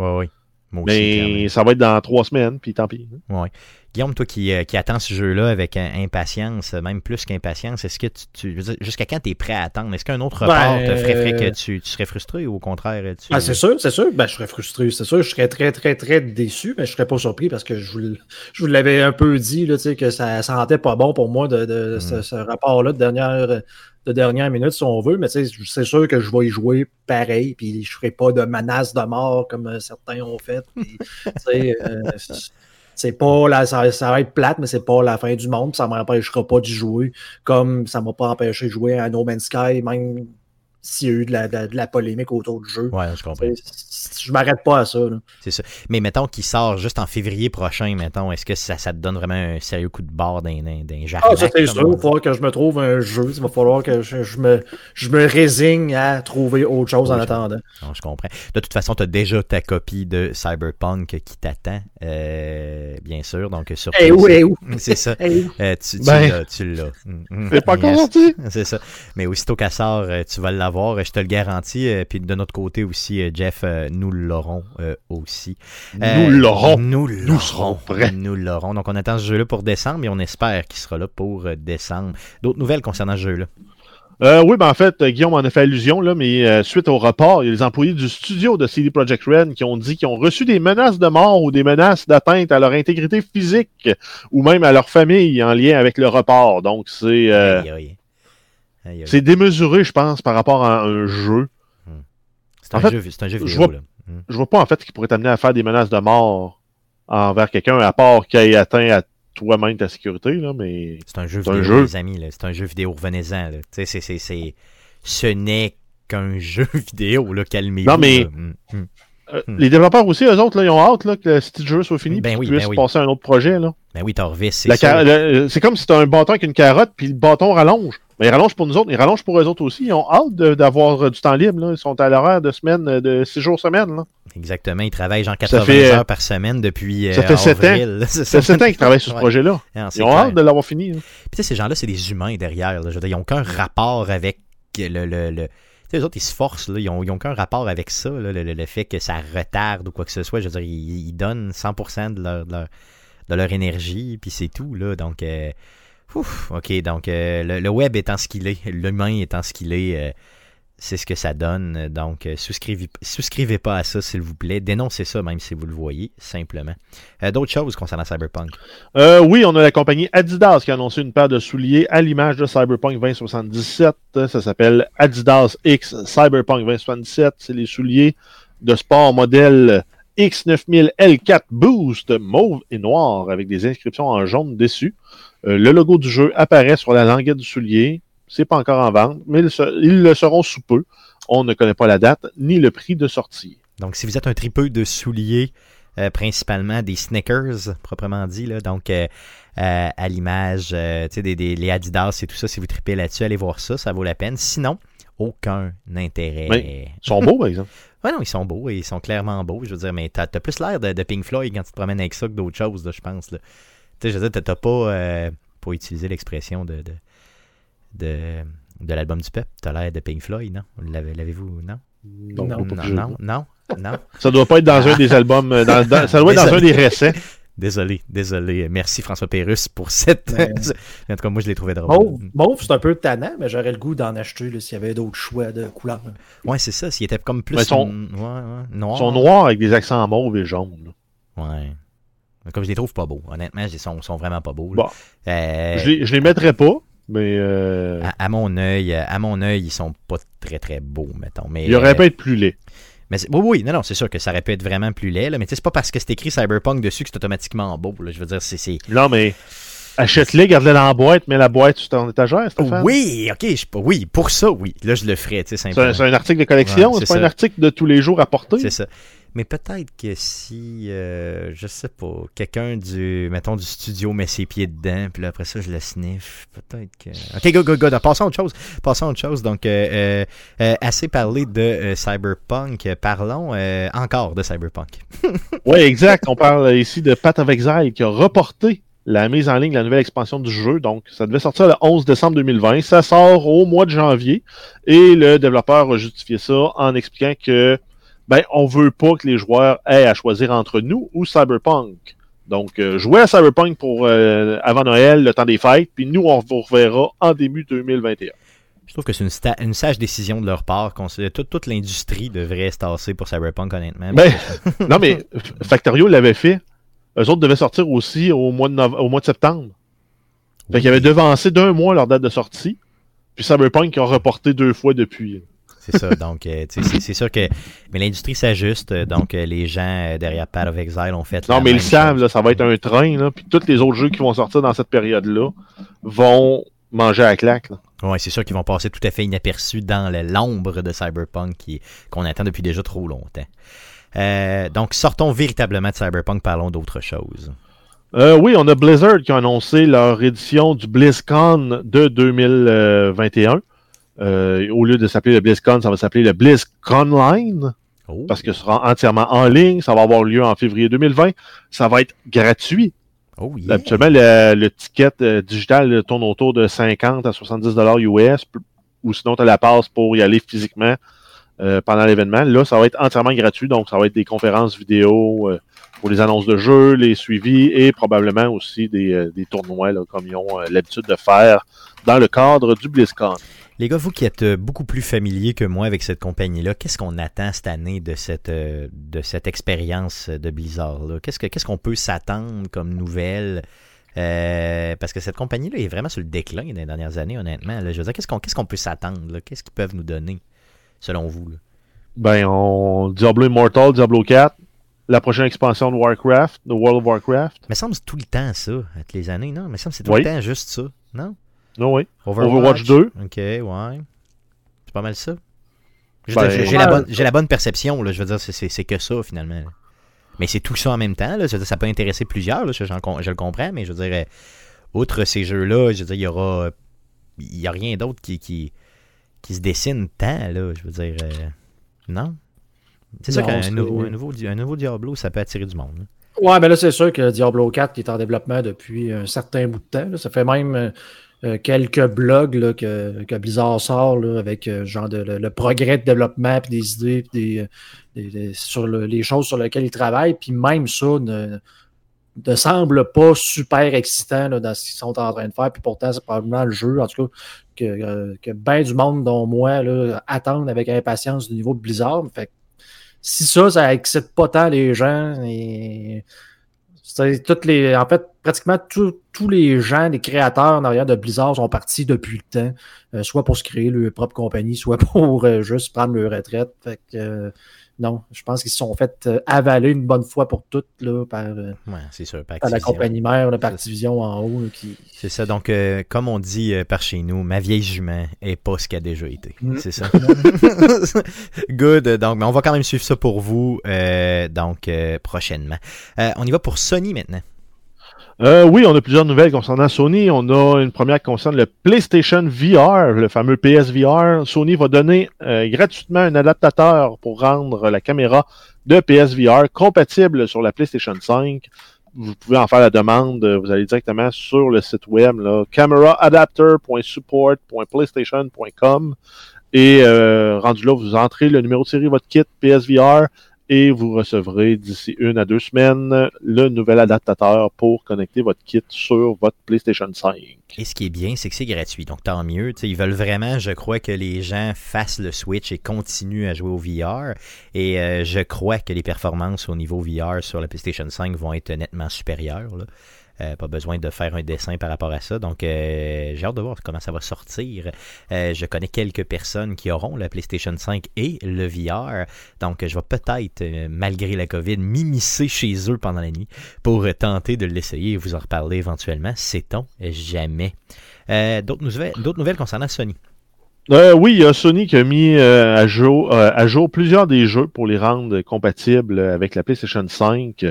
Speaker 1: Ouais, ouais. Moi aussi,
Speaker 2: Mais ça va être dans trois semaines, puis tant pis.
Speaker 1: Guillaume, toi qui, euh, qui attends ce jeu-là avec euh, impatience, euh, même plus qu'impatience, est-ce que tu, jusqu'à quand tu es prêt à attendre? Est-ce qu'un autre
Speaker 3: Ben,
Speaker 1: report te ferait, ferait que tu, tu serais frustré ou au contraire, tu...
Speaker 3: Ah, c'est sûr, c'est sûr. Ben, je serais frustré, c'est sûr. Je serais très, très, très déçu, mais je serais pas surpris parce que je vous, je vous l'avais un peu dit, là, tu sais, que ça sentait pas bon pour moi de, de-
Speaker 1: Mm.
Speaker 3: ce, ce rapport-là de dernière, de dernière minute, si on veut. Mais c'est sûr que je vais y jouer pareil, puis je ferai pas de menace de mort comme euh, certains ont fait. puis, (laughs) euh, c'est- c'est pas la, ça, ça va être plate, mais c'est pas la fin du monde. puis Ça m'empêchera pas d'y jouer, comme ça m'a pas empêché de jouer à No Man's Sky, même s'il y a eu de la, de la- de la polémique autour du jeu.
Speaker 1: Ouais, je comprends.
Speaker 3: C'est- Je m'arrête pas à ça. là.
Speaker 1: C'est ça. Mais mettons qu'il sort juste en février prochain, mettons, est-ce que ça, ça te donne vraiment un sérieux coup de barre d'un, d'un, d'un jarnac,
Speaker 3: Ah, ça c'est sûr. Il va falloir que je me trouve un jeu. Il va falloir que je, je me, je me résigne à trouver autre chose en attendant.
Speaker 1: Non, je comprends. De toute façon, tu as déjà ta copie de Cyberpunk qui t'attend, euh, bien sûr. Donc, sur
Speaker 3: Eh où, eh où? (laughs)
Speaker 1: C'est ça. (laughs)
Speaker 3: Eh où?
Speaker 1: Euh, tu, tu
Speaker 2: Ben.
Speaker 1: l'as, tu l'as. Mm, mm.
Speaker 2: C'est pas encore
Speaker 1: Yes.
Speaker 2: sorti.
Speaker 1: C'est ça. Mais aussitôt qu'elle sort, euh, tu vas l'avoir, euh, je te le garantis. Euh, Puis de notre côté aussi, euh, Jeff, nous l'aurons aussi.
Speaker 2: Nous l'aurons.
Speaker 1: Nous l'aurons.
Speaker 2: serons prêts. (laughs)
Speaker 1: Nous l'aurons. Donc on attend ce jeu-là pour décembre et on espère qu'il sera là pour décembre. D'autres nouvelles concernant ce jeu-là?
Speaker 2: Euh, oui, ben en fait, Guillaume en a fait allusion, là, mais euh, suite au report, il y a les employés du studio de CD Projekt Red qui ont dit qu'ils ont reçu des menaces de mort ou des menaces d'atteinte à leur intégrité physique ou même à leur famille en lien avec le report. Donc, c'est euh,
Speaker 1: Aïe, aïe. Aïe.
Speaker 2: c'est démesuré, je pense, par rapport à un jeu.
Speaker 1: C'est un,
Speaker 2: en fait,
Speaker 1: jeu, un jeu
Speaker 2: je
Speaker 1: vidéo.
Speaker 2: vois-
Speaker 1: là. Mm.
Speaker 2: Je vois pas, en fait, qui pourrait t'amener à faire des menaces de mort envers quelqu'un, à part qu'il ait atteint à toi-même ta sécurité, là, mais...
Speaker 1: C'est un jeu
Speaker 2: un
Speaker 1: vidéo,
Speaker 2: jeu.
Speaker 1: les amis. là. C'est un jeu vidéo, revenez-en. Ce n'est qu'un (laughs) jeu vidéo, là, calmez-vous.
Speaker 2: Non, mais-
Speaker 1: là. Mm, mm.
Speaker 2: Euh,
Speaker 1: Hmm.
Speaker 2: Les développeurs aussi, eux autres, là, ils ont hâte là, que le style jeu soit fini
Speaker 1: Ben
Speaker 2: puis
Speaker 1: oui,
Speaker 2: qu'ils puissent
Speaker 1: ben oui.
Speaker 2: passer à un autre projet. Là.
Speaker 1: Ben oui, Torvis, c'est ça.
Speaker 2: le- C'est comme si tu as un bâton avec une carotte, puis le bâton rallonge. Mais il rallonge pour nous autres, il rallonge pour eux autres aussi. Ils ont hâte de- d'avoir euh, du temps libre. Là. Ils sont à l'horaire de semaine, euh, de 6 jours semaine. Là.
Speaker 1: Exactement, il travaille genre
Speaker 2: Ça
Speaker 1: 80
Speaker 2: fait, euh,
Speaker 1: heures par semaine depuis euh,
Speaker 2: ça fait sept ans.
Speaker 1: avril. (laughs) C'est
Speaker 2: C'est 7 ans qu'ils travaillent sur ce projet-là.
Speaker 1: Non, c'est
Speaker 2: Ils ont
Speaker 1: clair.
Speaker 2: hâte de l'avoir fini.
Speaker 1: Puis tu sais, ces gens-là, c'est des humains derrière. là. Je veux dire, ils n'ont aucun rapport avec le. Les autres, ils se forcent. Là. Ils n'ont aucun rapport avec ça, le, le- fait que ça retarde ou quoi que ce soit. Je veux dire, ils, donnent 100% de leur, de leur, de leur énergie, puis c'est tout. Là. Donc, euh, ouf, OK. Donc, euh, le, le web étant ce qu'il est, l'humain étant ce qu'il est, euh, c'est ce que ça donne. Donc, euh, souscrivez, souscrivez pas à ça, s'il vous plaît. Dénoncez ça, même si vous le voyez, simplement. Euh, D'autres choses concernant Cyberpunk?
Speaker 2: Euh, oui, on a la compagnie Adidas qui a annoncé une paire de souliers à l'image de Cyberpunk 2077. Ça s'appelle Adidas X Cyberpunk 2077. C'est les souliers de sport modèle X9000 L4 Boost mauve et noir avec des inscriptions en jaune dessus. Le logo du jeu apparaît sur la languette du soulier. C'est pas encore en vente, mais ils, se- ils le seront sous peu. On ne connaît pas la date ni le prix de sortie.
Speaker 1: Donc, si vous êtes un tripeux de souliers, euh, principalement des sneakers, proprement dit, là, donc euh, euh, à l'image, des, des- les Adidas et tout ça, si vous tripez là-dessus, allez voir ça, ça vaut la peine. Sinon, aucun intérêt.
Speaker 2: Oui. Ils sont beaux, par exemple. (laughs)
Speaker 1: Ouais, non, ils sont beaux et ils sont clairement beaux, je veux dire, mais t'as as plus l'air de, de Pink Floyd quand tu te promènes avec ça que d'autres choses, là, je pense. là. Tu sais, je veux dire, t'as- t'as pas, euh, pour utiliser l'expression de, de, de, de l'album du peuple, t'as l'air de Pink Floyd, non? L'avez- L'avez-vous, non?
Speaker 2: Non,
Speaker 3: Non,
Speaker 1: non, non, non, non. (laughs)
Speaker 2: Ça doit pas être dans un des albums. euh, dans- dans- ça doit être dans un des récents. (laughs)
Speaker 1: Désolé, désolé. Merci François Pérus pour cette.
Speaker 3: Ben- (laughs)
Speaker 1: en tout cas, moi, je l'ai trouvé drôle.
Speaker 3: Mauve, mauve, c'est un peu tannant, mais j'aurais le goût d'en acheter s'il y avait d'autres choix de couleurs.
Speaker 1: Ouais, c'est ça. S'il était comme plus.
Speaker 2: Mais son-
Speaker 1: ouais, ouais, noir.
Speaker 2: Ils sont noirs avec des accents mauve et jaune. là.
Speaker 1: Ouais. Mais Comme je les trouve pas beaux. Honnêtement, ils sont, sont vraiment pas beaux.
Speaker 2: Bon.
Speaker 1: Euh,
Speaker 2: Je, les, je les mettrais pas, mais euh,
Speaker 1: à, à mon œil, à mon œil, ils sont pas très très beaux, mettons. Mais,
Speaker 2: ils auraient
Speaker 1: euh,
Speaker 2: pu être plus laids.
Speaker 1: Mais oui, oui, non, non, c'est sûr que ça aurait pu être vraiment plus laid, là, mais c'est pas parce que c'est écrit Cyberpunk dessus que c'est automatiquement beau. là. Je veux dire, c'est.
Speaker 2: Non, mais achète-les, garde-les dans la boîte, mets la boîte sur ton étagère, Stéphane.
Speaker 1: Oui, ok, je. Oui, pour ça, oui. Là, je le ferais, tu sais,
Speaker 2: C'est un,
Speaker 1: simplement.
Speaker 2: c'est un article de collection,
Speaker 1: Ouais,
Speaker 2: c'est pas un article de tous les jours à porter.
Speaker 1: C'est ça. Mais peut-être que si, euh, je sais pas, quelqu'un du, mettons, du studio met ses pieds dedans, puis là, après ça, je le sniff, peut-être que... Ok, go, go, go, passons à autre chose. Passons à autre chose. Donc, euh, euh, euh, assez parlé de euh, Cyberpunk, parlons euh, encore de Cyberpunk. (laughs)
Speaker 2: Oui, exact. On parle ici de Path of Exile qui a reporté la mise en ligne de la nouvelle expansion du jeu. Donc, ça devait sortir le 11 décembre 2020. Ça sort au mois de janvier. Et le développeur a justifié ça en expliquant que, ben, on veut pas que les joueurs aient à choisir entre nous ou Cyberpunk. Donc, euh, jouez à Cyberpunk pour euh, avant Noël, le temps des fêtes, puis nous, on vous reverra en début 2021.
Speaker 1: Je trouve que c'est une, sage décision de leur part. Toute, toute l'industrie devrait se tasser pour Cyberpunk, honnêtement.
Speaker 2: Ben, (laughs) (laughs) non, mais Factorio l'avait fait. Eux autres devaient sortir aussi au mois de, nove- au mois de septembre. Fait qu'ils avaient devancé d'un mois leur date de sortie. Puis Cyberpunk a reporté deux fois depuis.
Speaker 1: C'est ça. Donc, euh, c'est sûr que. Mais l'industrie s'ajuste. Donc, euh, les gens euh, derrière Path of Exile ont fait.
Speaker 2: Non, mais ils savent, là, ça va être un train. Là, puis tous les autres jeux qui vont sortir dans cette période-là vont manger à la claque.
Speaker 1: Ouais, c'est sûr qu'ils vont passer tout à fait inaperçus dans l'ombre de Cyberpunk qu'on attend depuis déjà trop longtemps. Euh, donc, sortons véritablement de Cyberpunk, parlons d'autre chose.
Speaker 2: Euh, oui, on a Blizzard qui a annoncé leur édition du BlizzCon de 2021. Euh, au lieu de s'appeler le BlizzCon, ça va s'appeler le BlizzConline.
Speaker 1: Oh.
Speaker 2: parce que ce sera entièrement en ligne. Ça va avoir lieu en février 2020. Ça va être gratuit.
Speaker 1: Oh, yeah.
Speaker 2: Habituellement, le, le ticket euh, digital euh, tourne autour de 50 à 70 dollars US, ou sinon tu as la passe pour y aller physiquement euh, pendant l'événement. Là, ça va être entièrement gratuit, donc ça va être des conférences vidéo pour les annonces de jeux, les suivis et probablement aussi des, des tournois, là, comme ils ont l'habitude de faire dans le cadre du BlizzCon.
Speaker 1: Les gars, vous qui êtes euh, beaucoup plus familiers que moi avec cette compagnie-là, qu'est-ce qu'on attend cette année de cette, euh, de cette expérience de Blizzard-là? Qu'est-ce que- qu'est-ce qu'on peut s'attendre comme nouvelle? Euh, parce que cette compagnie-là est vraiment sur le déclin dans les dernières années, honnêtement. là. Je veux dire, qu'est-ce qu'on peut s'attendre? Qu'est-ce qu'ils peuvent nous donner, selon vous? là?
Speaker 2: Ben, on Diablo Immortal, Diablo 4, la prochaine expansion de Warcraft, de World of Warcraft.
Speaker 1: Il me semble tout le temps ça, avec les années, non? Il me semble c'est tout
Speaker 2: Oui.
Speaker 1: le temps juste ça, non?
Speaker 2: Non, oui. Overwatch 2.
Speaker 1: Ok, ouais. C'est pas mal ça.
Speaker 2: Ben,
Speaker 1: J'ai la, bonne- j'ai la bonne perception, là. Je veux dire, c'est- que ça, finalement. là. Mais c'est tout ça en même temps, là. Je veux dire, ça peut intéresser plusieurs, là. Je, le comprends, mais je veux dire, euh, outre ces jeux-là, je veux dire, il y aura. Il y a rien d'autre qui, qui, qui se dessine tant, là. Je veux dire. euh, non? C'est sûr qu'un nouveau, un, nouveau, di- un nouveau Diablo, ça peut attirer du monde. là.
Speaker 3: Ouais, mais là, c'est sûr que Diablo 4 qui est en développement depuis un certain bout de temps. là. Ça fait même euh, quelques blogs là, que, que Blizzard sort là, avec euh, genre de, le, progrès de développement puis des idées puis des, euh, des- sur le- les choses sur lesquelles ils travaillent. Puis même ça ne, ne semble pas super excitant là, dans ce qu'ils sont en train de faire. Puis pourtant, c'est probablement le jeu, en tout cas, que, que bien du monde, dont moi, là, attendent avec impatience du niveau de Blizzard. Fait que si ça, ça excite pas tant les gens, et toutes les, en fait, pratiquement tous- tous les gens, les créateurs en arrière de Blizzard sont partis depuis le temps, euh, soit pour se créer leur propre compagnie, soit (laughs) pour euh, juste prendre leur retraite. Fait que, euh, non, je pense qu'ils se sont fait euh, avaler une bonne fois pour toutes là, par, euh,
Speaker 1: Ouais, sûr.
Speaker 3: par la compagnie mère, la Activision en haut. là, qui...
Speaker 1: C'est ça. Donc, euh, comme on dit euh, par chez nous, ma vieille jument est pas ce qu'elle a déjà été.
Speaker 3: Mm.
Speaker 1: C'est ça. (laughs) Good. Donc, mais on va quand même suivre ça pour vous. euh, donc, prochainement. On y va pour Sony maintenant.
Speaker 2: Euh, oui, on a plusieurs nouvelles concernant Sony. On a une première qui concerne le PlayStation VR, le fameux PSVR. Sony va donner euh, gratuitement un adaptateur pour rendre la caméra de PSVR compatible sur la PlayStation 5. Vous pouvez en faire la demande. Vous allez directement sur le site web, cameraadapter.support.playstation.com. Et euh, rendu là, vous entrez le numéro de série votre kit PSVR et vous recevrez d'ici une à deux semaines le nouvel adaptateur pour connecter votre kit sur votre PlayStation 5.
Speaker 1: Et ce qui est bien, c'est que c'est gratuit. Donc, tant mieux. Ils veulent vraiment, je crois, que les gens fassent le Switch et continuent à jouer au VR. Et euh, je crois que les performances au niveau VR sur la PlayStation 5 vont être nettement supérieures. Euh, pas besoin de faire un dessin par rapport à ça. Donc, euh, j'ai hâte de voir comment ça va sortir. Euh, je connais quelques personnes qui auront la PlayStation 5 et le VR. Donc, je vais peut-être, malgré la COVID, m'immiscer chez eux pendant la nuit pour tenter de l'essayer et vous en reparler éventuellement. Sait-on jamais. D'autres nouvelles, concernant Sony?
Speaker 2: Oui, il y a Sony qui a mis à jour plusieurs des jeux pour les rendre compatibles avec la PlayStation 5.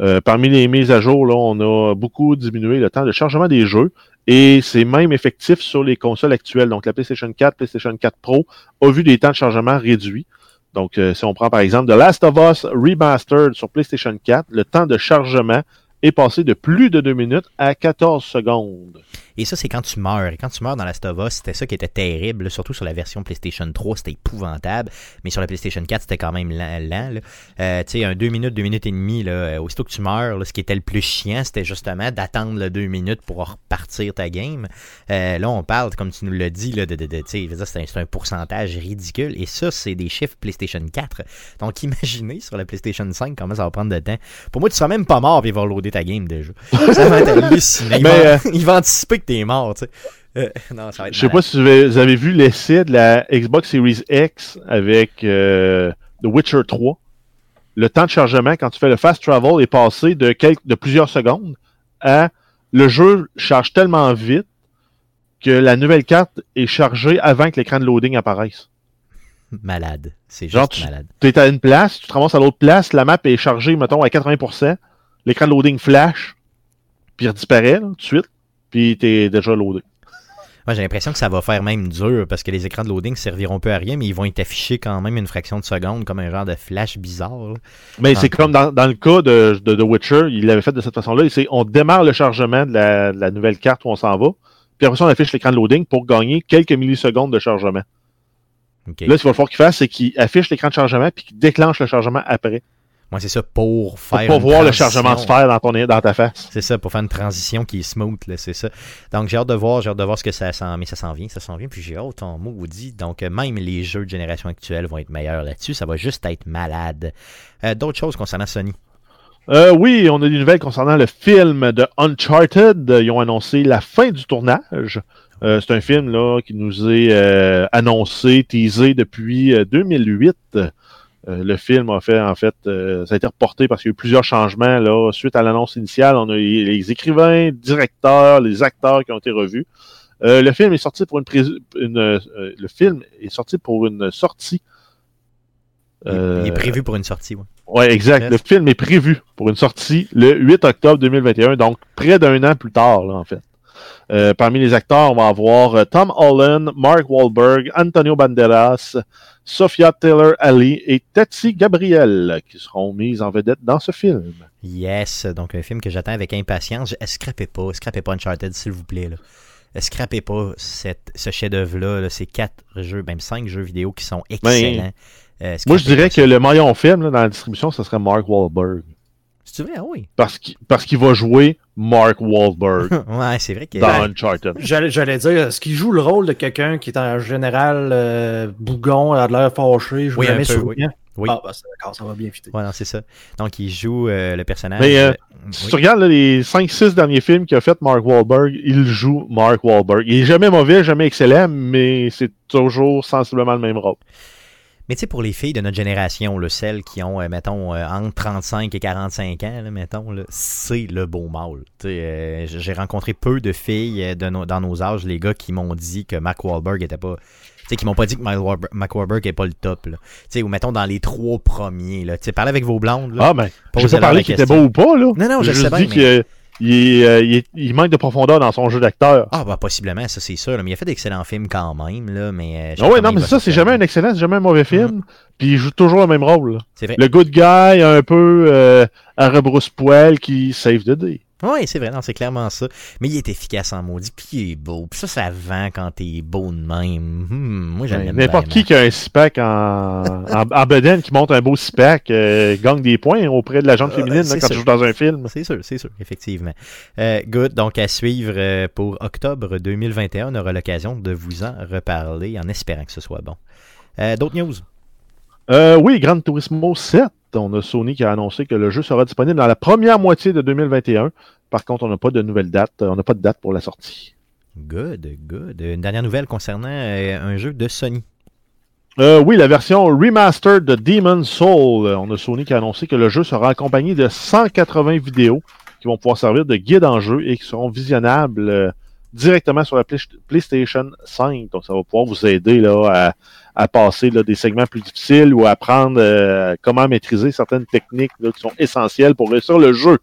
Speaker 2: Euh, parmi les mises à jour, là, on a beaucoup diminué le temps de chargement des jeux et c'est même effectif sur les consoles actuelles. Donc la PlayStation 4, PlayStation 4 Pro a vu des temps de chargement réduits. Donc euh, si on prend par exemple The Last of Us Remastered sur PlayStation 4, le temps de chargement est passé de plus de 2 minutes à 14 secondes.
Speaker 1: Et ça, c'est quand tu meurs. Et quand tu meurs dans Last of c'était ça qui était terrible. Surtout sur la version PlayStation 3, c'était épouvantable. Mais sur la PlayStation 4, c'était quand même lent. Euh, tu sais, un 2 minutes, 2 minutes et demie, là, euh, aussitôt que tu meurs, ce qui était le plus chiant, c'était justement d'attendre le 2 minutes pour repartir ta game. Euh, là, on parle, comme tu nous l'as dit, de, de, c'est un, un pourcentage ridicule. Et ça, c'est des chiffres PlayStation 4. Donc, (laughs) imaginez sur la PlayStation 5 comment ça va prendre de temps. Pour moi, tu seras même pas mort puis il va loader ta game déjà. Ça va être hallucinant. Il,
Speaker 2: Mais,
Speaker 1: va,
Speaker 2: euh, (laughs)
Speaker 1: il va anticiper que t'es mort, tu sais. Euh, non, ça va être
Speaker 2: Je sais pas si vous avez, vu l'essai de la Xbox Series X avec euh, The Witcher 3. Le temps de chargement, quand tu fais le fast travel, est passé de, quelques, de plusieurs secondes à le jeu charge tellement vite que la nouvelle carte est chargée avant que l'écran de loading apparaisse. (laughs)
Speaker 1: Malade. C'est
Speaker 2: Genre,
Speaker 1: juste malade.
Speaker 2: Tu es à une place, tu te ramasses à l'autre place, la map est chargée, mettons, à 80%, l'écran de loading flash, puis il disparaît là, tout de suite, puis tu es déjà loadé.
Speaker 1: Moi, j'ai l'impression que ça va faire même dur parce que les écrans de loading serviront peu à rien, mais ils vont être affichés quand même une fraction de seconde comme un genre de flash bizarre. là.
Speaker 2: Mais
Speaker 1: Ah.
Speaker 2: c'est comme dans, dans le cas de, de The Witcher, il l'avait fait de cette façon-là. C'est on démarre le chargement de la, de la nouvelle carte où on s'en va, puis après ça, on affiche l'écran de loading pour gagner quelques millisecondes de chargement. Là, ce qu'il va falloir qu'il fasse, c'est qu'il affiche l'écran de chargement puis qu'il déclenche le chargement après.
Speaker 1: Moi, c'est ça pour
Speaker 2: Pour
Speaker 1: faire. une
Speaker 2: voir le chargement se faire dans, ton, dans ta face.
Speaker 1: C'est ça, pour faire une transition qui est smooth, là, c'est ça. Donc, j'ai hâte de voir, j'ai hâte de voir ce que ça s'en mais ça s'en vient, ça s'en vient, puis j'ai hâte en maudit. Donc, euh, même les jeux de génération actuelle vont être meilleurs là-dessus, ça va juste être malade. Euh, D'autres choses concernant Sony?
Speaker 2: Euh, oui, on a des nouvelles concernant le film de Uncharted. Ils ont annoncé la fin du tournage. Euh, c'est un film là qui nous est annoncé, teasé depuis euh, 2008. Euh, le film a fait, en fait, euh, ça a été reporté parce qu'il y a eu plusieurs changements là suite à l'annonce initiale. On a eu les écrivains, directeurs, les acteurs qui ont été revus. Euh, le film est sorti pour une, une le film est sorti pour une sortie.
Speaker 1: Il, il est prévu pour une sortie, ouais.
Speaker 2: Ouais, exact. Le film est prévu pour une sortie le 8 octobre 2021, donc près d'un an plus tard, là, en fait. Euh, parmi les acteurs, on va avoir euh, Tom Holland, Mark Wahlberg, Antonio Banderas, Sophia Taylor Ali et Tati Gabriel qui seront mises en vedette dans ce film.
Speaker 1: Yes, donc un film que j'attends avec impatience. Scrapez pas, scrapez pas Uncharted, s'il vous plaît. Là. Scrapez pas cette, ce chef-d'œuvre-là. là. C'est quatre jeux, même cinq jeux vidéo qui sont excellents. Euh,
Speaker 2: Moi, je dirais que le maillon film là, dans la distribution, ce serait Mark Wahlberg.
Speaker 1: C'est vrai, ah oui.
Speaker 2: Parce qu'il parce qu'il va jouer Mark Wahlberg (laughs)
Speaker 1: ouais, c'est vrai que.
Speaker 2: dans
Speaker 3: Ben,
Speaker 2: Uncharted.
Speaker 3: J'allais j'allais dire, est-ce qu'il joue le rôle de quelqu'un qui est en général euh, bougon, a de l'air fâché, joue
Speaker 1: Oui, un
Speaker 3: jamais
Speaker 1: peu,
Speaker 3: souriant?
Speaker 1: Oui.
Speaker 3: Ah, bah, d'accord, ça va bien fitter.
Speaker 1: Ouais, non, c'est ça. Donc, il joue euh, le personnage.
Speaker 2: Mais, euh,
Speaker 1: euh,
Speaker 2: Si
Speaker 1: oui.
Speaker 2: tu regardes là, les 5-6 derniers films qu'a fait Mark Wahlberg, il joue Mark Wahlberg. Il est jamais mauvais, jamais excellent, mais c'est toujours sensiblement le même rôle.
Speaker 1: Mais tu sais, pour les filles de notre génération, là, celles qui ont, euh, mettons, euh, entre 35 et 45 ans, là, mettons, là, c'est le beau mâle. Sais, euh, J'ai rencontré peu de filles de dans nos âges, les gars, qui m'ont dit que Mark Wahlberg était pas... Tu sais, qui m'ont pas dit que Mark Wahlberg, est pas le top. Tu sais, ou mettons dans les trois premiers. Là. Tu sais, parlez avec vos blondes. Là.
Speaker 2: Ah, ben, je
Speaker 1: Posez-leur
Speaker 2: pas parler qu'il était beau ou pas, là.
Speaker 1: Non, non, je
Speaker 2: J'ai
Speaker 1: sais bien,
Speaker 2: il euh, il il manque de profondeur dans son jeu d'acteur.
Speaker 1: Ah, bah, possiblement, ça, c'est sûr. là. Mais il a fait d'excellents films quand même, là, mais... euh,
Speaker 2: Ah ouais, non, mais ça, c'est jamais un excellent, c'est jamais un mauvais film. Puis il joue toujours le même rôle.
Speaker 1: vrai.
Speaker 2: Le good guy, un peu euh, à rebrousse-poil, qui save the day.
Speaker 1: Oui, c'est vrai, non, c'est clairement ça. Mais il est efficace en maudit, puis il est beau. Puis ça, ça vend quand t'es beau de même. Hmm, moi, j'aime bien.
Speaker 2: N'importe qui qui a un six-pack en, en, en bedaine, qui monte un beau six-pack, euh, gagne des points auprès de la gente
Speaker 1: Euh,
Speaker 2: féminine là, quand
Speaker 1: sûr.
Speaker 2: tu joues dans un film?
Speaker 1: C'est sûr, c'est sûr, effectivement. Euh, good, donc à suivre euh, pour octobre 2021, on aura l'occasion de vous en reparler en espérant que ce soit bon. Euh, D'autres news?
Speaker 2: Oui, Gran Turismo 7. On a Sony qui a annoncé que le jeu sera disponible dans la première moitié de 2021. Par contre, on n'a pas de nouvelle date. On n'a pas de date pour la sortie.
Speaker 1: Good, good. Une dernière nouvelle concernant euh, un jeu de Sony.
Speaker 2: Euh, oui, la version remastered de Demon's Soul. On a Sony qui a annoncé que le jeu sera accompagné de 180 vidéos qui vont pouvoir servir de guide en jeu et qui seront visionnables euh, directement sur la Play- PlayStation 5. Donc, ça va pouvoir vous aider là, à, à passer des segments plus difficiles ou à apprendre euh, comment maîtriser certaines techniques qui sont essentielles pour réussir le jeu.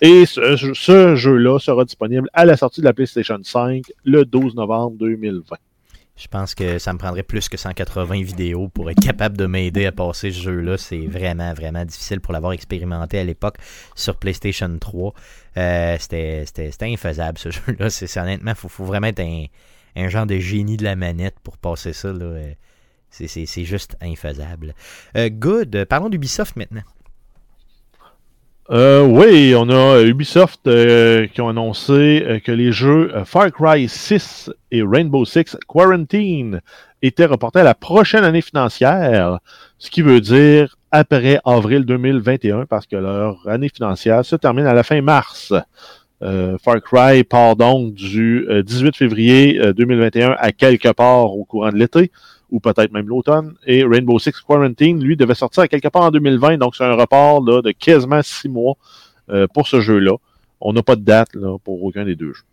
Speaker 2: Et ce, jeu-là sera disponible à la sortie de la PlayStation 5 le 12 novembre 2020.
Speaker 1: Je pense que ça me prendrait plus que 180 vidéos pour être capable de m'aider à passer ce jeu-là. C'est vraiment, vraiment difficile pour l'avoir expérimenté à l'époque sur PlayStation 3. Euh, C'était infaisable ce (laughs) jeu-là. Honnêtement, il faut, faut vraiment être un, un genre de génie de la manette pour passer ça. là. C'est juste infaisable. Euh, good. Parlons d'Ubisoft maintenant.
Speaker 2: Euh, oui, on a Ubisoft euh, qui ont annoncé que les jeux Far Cry 6 et Rainbow Six Quarantine étaient reportés à la prochaine année financière, ce qui veut dire après avril 2021 parce que leur année financière se termine à la fin mars. Far Cry part donc du euh, 18 février euh, 2021 à quelque part au courant de l'été ou peut-être même l'automne. Et Rainbow Six Quarantine, lui, devait sortir quelque part en 2020, donc c'est un report de quasiment six mois euh, pour ce jeu-là. On n'a pas de date pour aucun des deux jeux.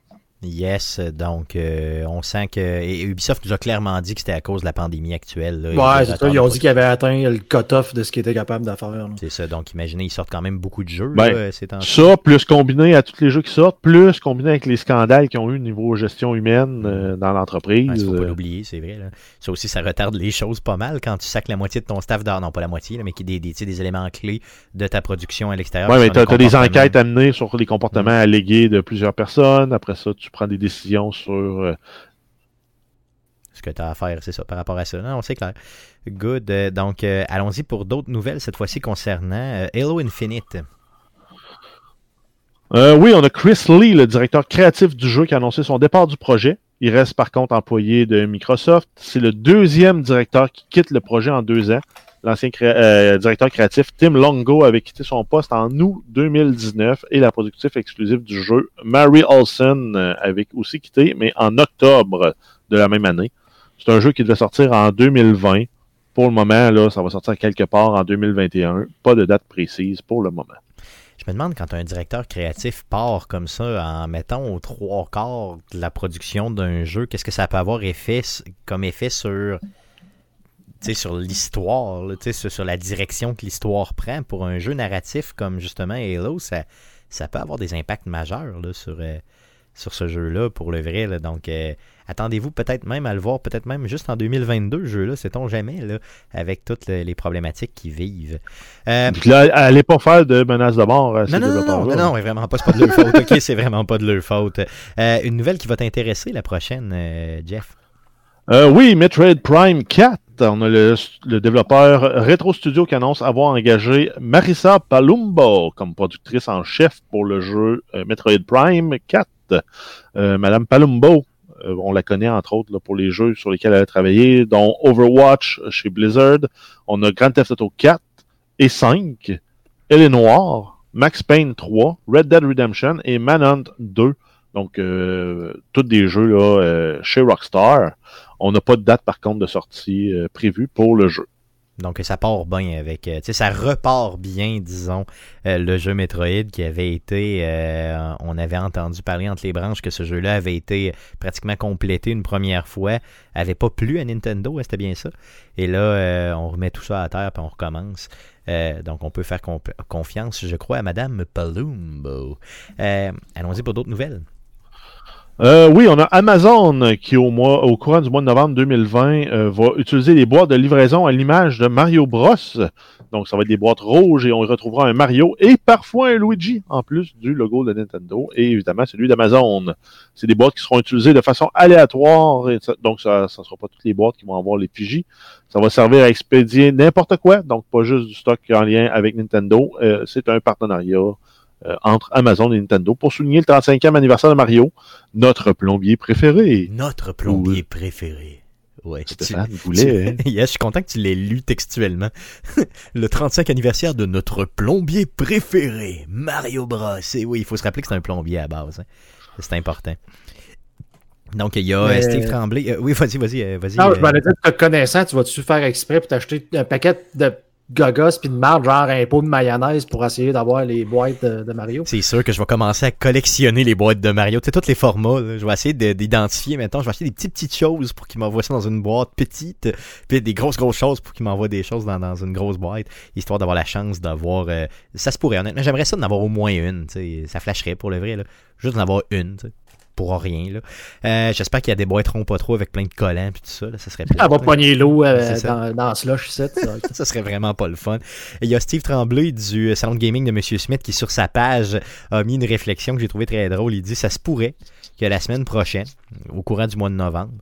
Speaker 1: Yes, donc euh, on sent que et Ubisoft nous a clairement dit que c'était à cause de la pandémie actuelle. là. Ils
Speaker 3: Ouais, c'est ça. Ils ont dit qu'ils avaient atteint le cut-off de ce qu'ils étaient capables de faire. là.
Speaker 1: C'est ça, donc imaginez, ils sortent quand même beaucoup de jeux.
Speaker 2: Ben,
Speaker 1: là, ces temps-ci.
Speaker 2: Ça, plus combiné à tous les jeux qui sortent, plus combiné avec les scandales qu'ils ont eu au niveau gestion humaine euh, dans
Speaker 1: Il
Speaker 2: l'entreprise.
Speaker 1: ne faut pas
Speaker 2: euh,
Speaker 1: l'oublier, c'est vrai. Là. Ça aussi, ça retarde les choses pas mal quand tu sacs la moitié de ton staff dehors. Non, pas la moitié, là, mais qui des, des, éléments clés de ta production à l'extérieur.
Speaker 2: Ouais, mais t'as
Speaker 1: des
Speaker 2: as des
Speaker 1: comportements.
Speaker 2: enquêtes à mener sur les comportements allégués de plusieurs personnes. Après ça, tu prends des décisions sur euh,
Speaker 1: Ce que tu as à faire, c'est ça, par rapport à ça. Non, c'est clair. Good. Euh, donc, euh, allons-y pour d'autres nouvelles, cette fois-ci concernant euh, Halo Infinite.
Speaker 2: Euh, oui, on a Chris Lee, le directeur créatif du jeu, qui a annoncé son départ du projet. Il reste par contre employé de Microsoft. C'est le deuxième directeur qui quitte le projet en deux ans. L'ancien euh, directeur créatif Tim Longo avait quitté son poste en août 2019 et la productrice exclusive du jeu, Mary Olsen, euh, avait aussi quitté, mais en octobre de la même année. C'est un jeu qui devait sortir en 2020. Pour le moment, là, ça va sortir quelque part en 2021. Pas de date précise pour le moment.
Speaker 1: Je me demande quand un directeur créatif part comme ça en mettant aux trois quarts de la production d'un jeu, qu'est-ce que ça peut avoir comme effet sur, sur l'histoire, sur, sur la direction que l'histoire prend pour un jeu narratif comme justement Halo, ça, ça peut avoir des impacts majeurs là, sur, euh, sur ce jeu-là pour le vrai. là. Donc, euh, attendez-vous peut-être même à le voir, peut-être même juste en 2022, ce jeu-là, sait-on jamais, là, avec toutes le- les problématiques qu'ils vivent. Euh,
Speaker 2: Puis là, allez pas faire de menaces de mort à ces
Speaker 1: non, non, non, non, non, vraiment pas, c'est pas de leur faute. Ok, c'est vraiment pas de leur faute. Euh, une nouvelle qui va t'intéresser la prochaine, Jeff.
Speaker 2: Oui, Metroid Prime 4. On a le, développeur Retro Studio qui annonce avoir engagé Marissa Palumbo comme productrice en chef pour le jeu euh, Metroid Prime 4. Euh, Madame Palumbo, euh, on la connaît entre autres pour les jeux sur lesquels elle a travaillé, dont Overwatch chez Blizzard. On a Grand Theft Auto 4 et 5, Elle est Noire, Max Payne 3, Red Dead Redemption et Manhunt 2. Donc, euh, tous des jeux là, euh, chez Rockstar. On n'a pas de date, par contre, de sortie euh, prévue pour le jeu.
Speaker 1: Donc ça part bien avec, euh, tu sais, ça repart bien, disons, le jeu Metroid qui avait été, on avait entendu parler entre les branches que ce jeu-là avait été pratiquement complété une première fois, avait pas plu à Nintendo, hein, c'était bien ça. Et là, on remet tout ça à terre puis on recommence. Donc on peut faire confiance, je crois, à Madame Palumbo. Allons-y pour d'autres nouvelles.
Speaker 2: Euh, oui, on a Amazon qui, au, mois, au courant du mois de novembre 2020, euh, va utiliser les boîtes de livraison à l'image de Mario Bros. Donc, ça va être des boîtes rouges et on y retrouvera un Mario et parfois un Luigi, en plus du logo de Nintendo et évidemment celui d'Amazon. C'est des boîtes qui seront utilisées de façon aléatoire, donc ça ne sera pas toutes les boîtes qui vont avoir les figies. Ça va servir à expédier n'importe quoi, donc pas juste du stock en lien avec Nintendo. Euh, C'est un partenariat entre Amazon et Nintendo pour souligner le 35e anniversaire de Mario, notre plombier préféré.
Speaker 1: Notre plombier préféré. Ouais,
Speaker 2: Stéphane voulait. (laughs) hein.
Speaker 1: Je suis content que tu l'aies lu textuellement. (laughs) le 35 anniversaire de notre plombier préféré, Mario Bros. Et oui, il faut se rappeler que c'est un plombier à base. hein. C'est important. Donc, il y a
Speaker 3: Mais-
Speaker 1: euh, Steve Tremblay. euh, oui, vas-y, vas-y, euh, vas-y.
Speaker 3: Non,
Speaker 1: euh,
Speaker 3: je m'en dit, te connaissant, tu vas-tu faire exprès pour t'acheter un paquet de gogos puis de marde, genre un pot de mayonnaise pour essayer d'avoir les boîtes de, Mario?
Speaker 1: C'est sûr que je vais commencer à collectionner les boîtes de Mario. Tu sais, tous les formats. Je vais essayer de- d'identifier maintenant. Je vais acheter des petites petites choses pour qu'il m'envoie ça dans une boîte petite. Puis des grosses grosses choses pour qu'il m'envoie des choses dans, dans une grosse boîte. Histoire d'avoir la chance d'avoir... euh, ça se pourrait, honnêtement. J'aimerais ça d'en avoir au moins une. tu sais. Ça flasherait pour le vrai. Là. Juste d'en avoir une. Pour rien. là. Euh, J'espère qu'il y a des boîteront pas trop avec plein de collants puis tout ça. Là. Ça serait
Speaker 3: Elle va pogner l'eau euh, dans, dans slush, ça. (laughs)
Speaker 1: ça serait vraiment pas le fun. Et il y a Steve Tremblay du euh, salon de gaming de Monsieur Smith qui sur sa page a mis une réflexion que j'ai trouvé très drôle. Il dit ça se pourrait que la semaine prochaine, au courant du mois de novembre,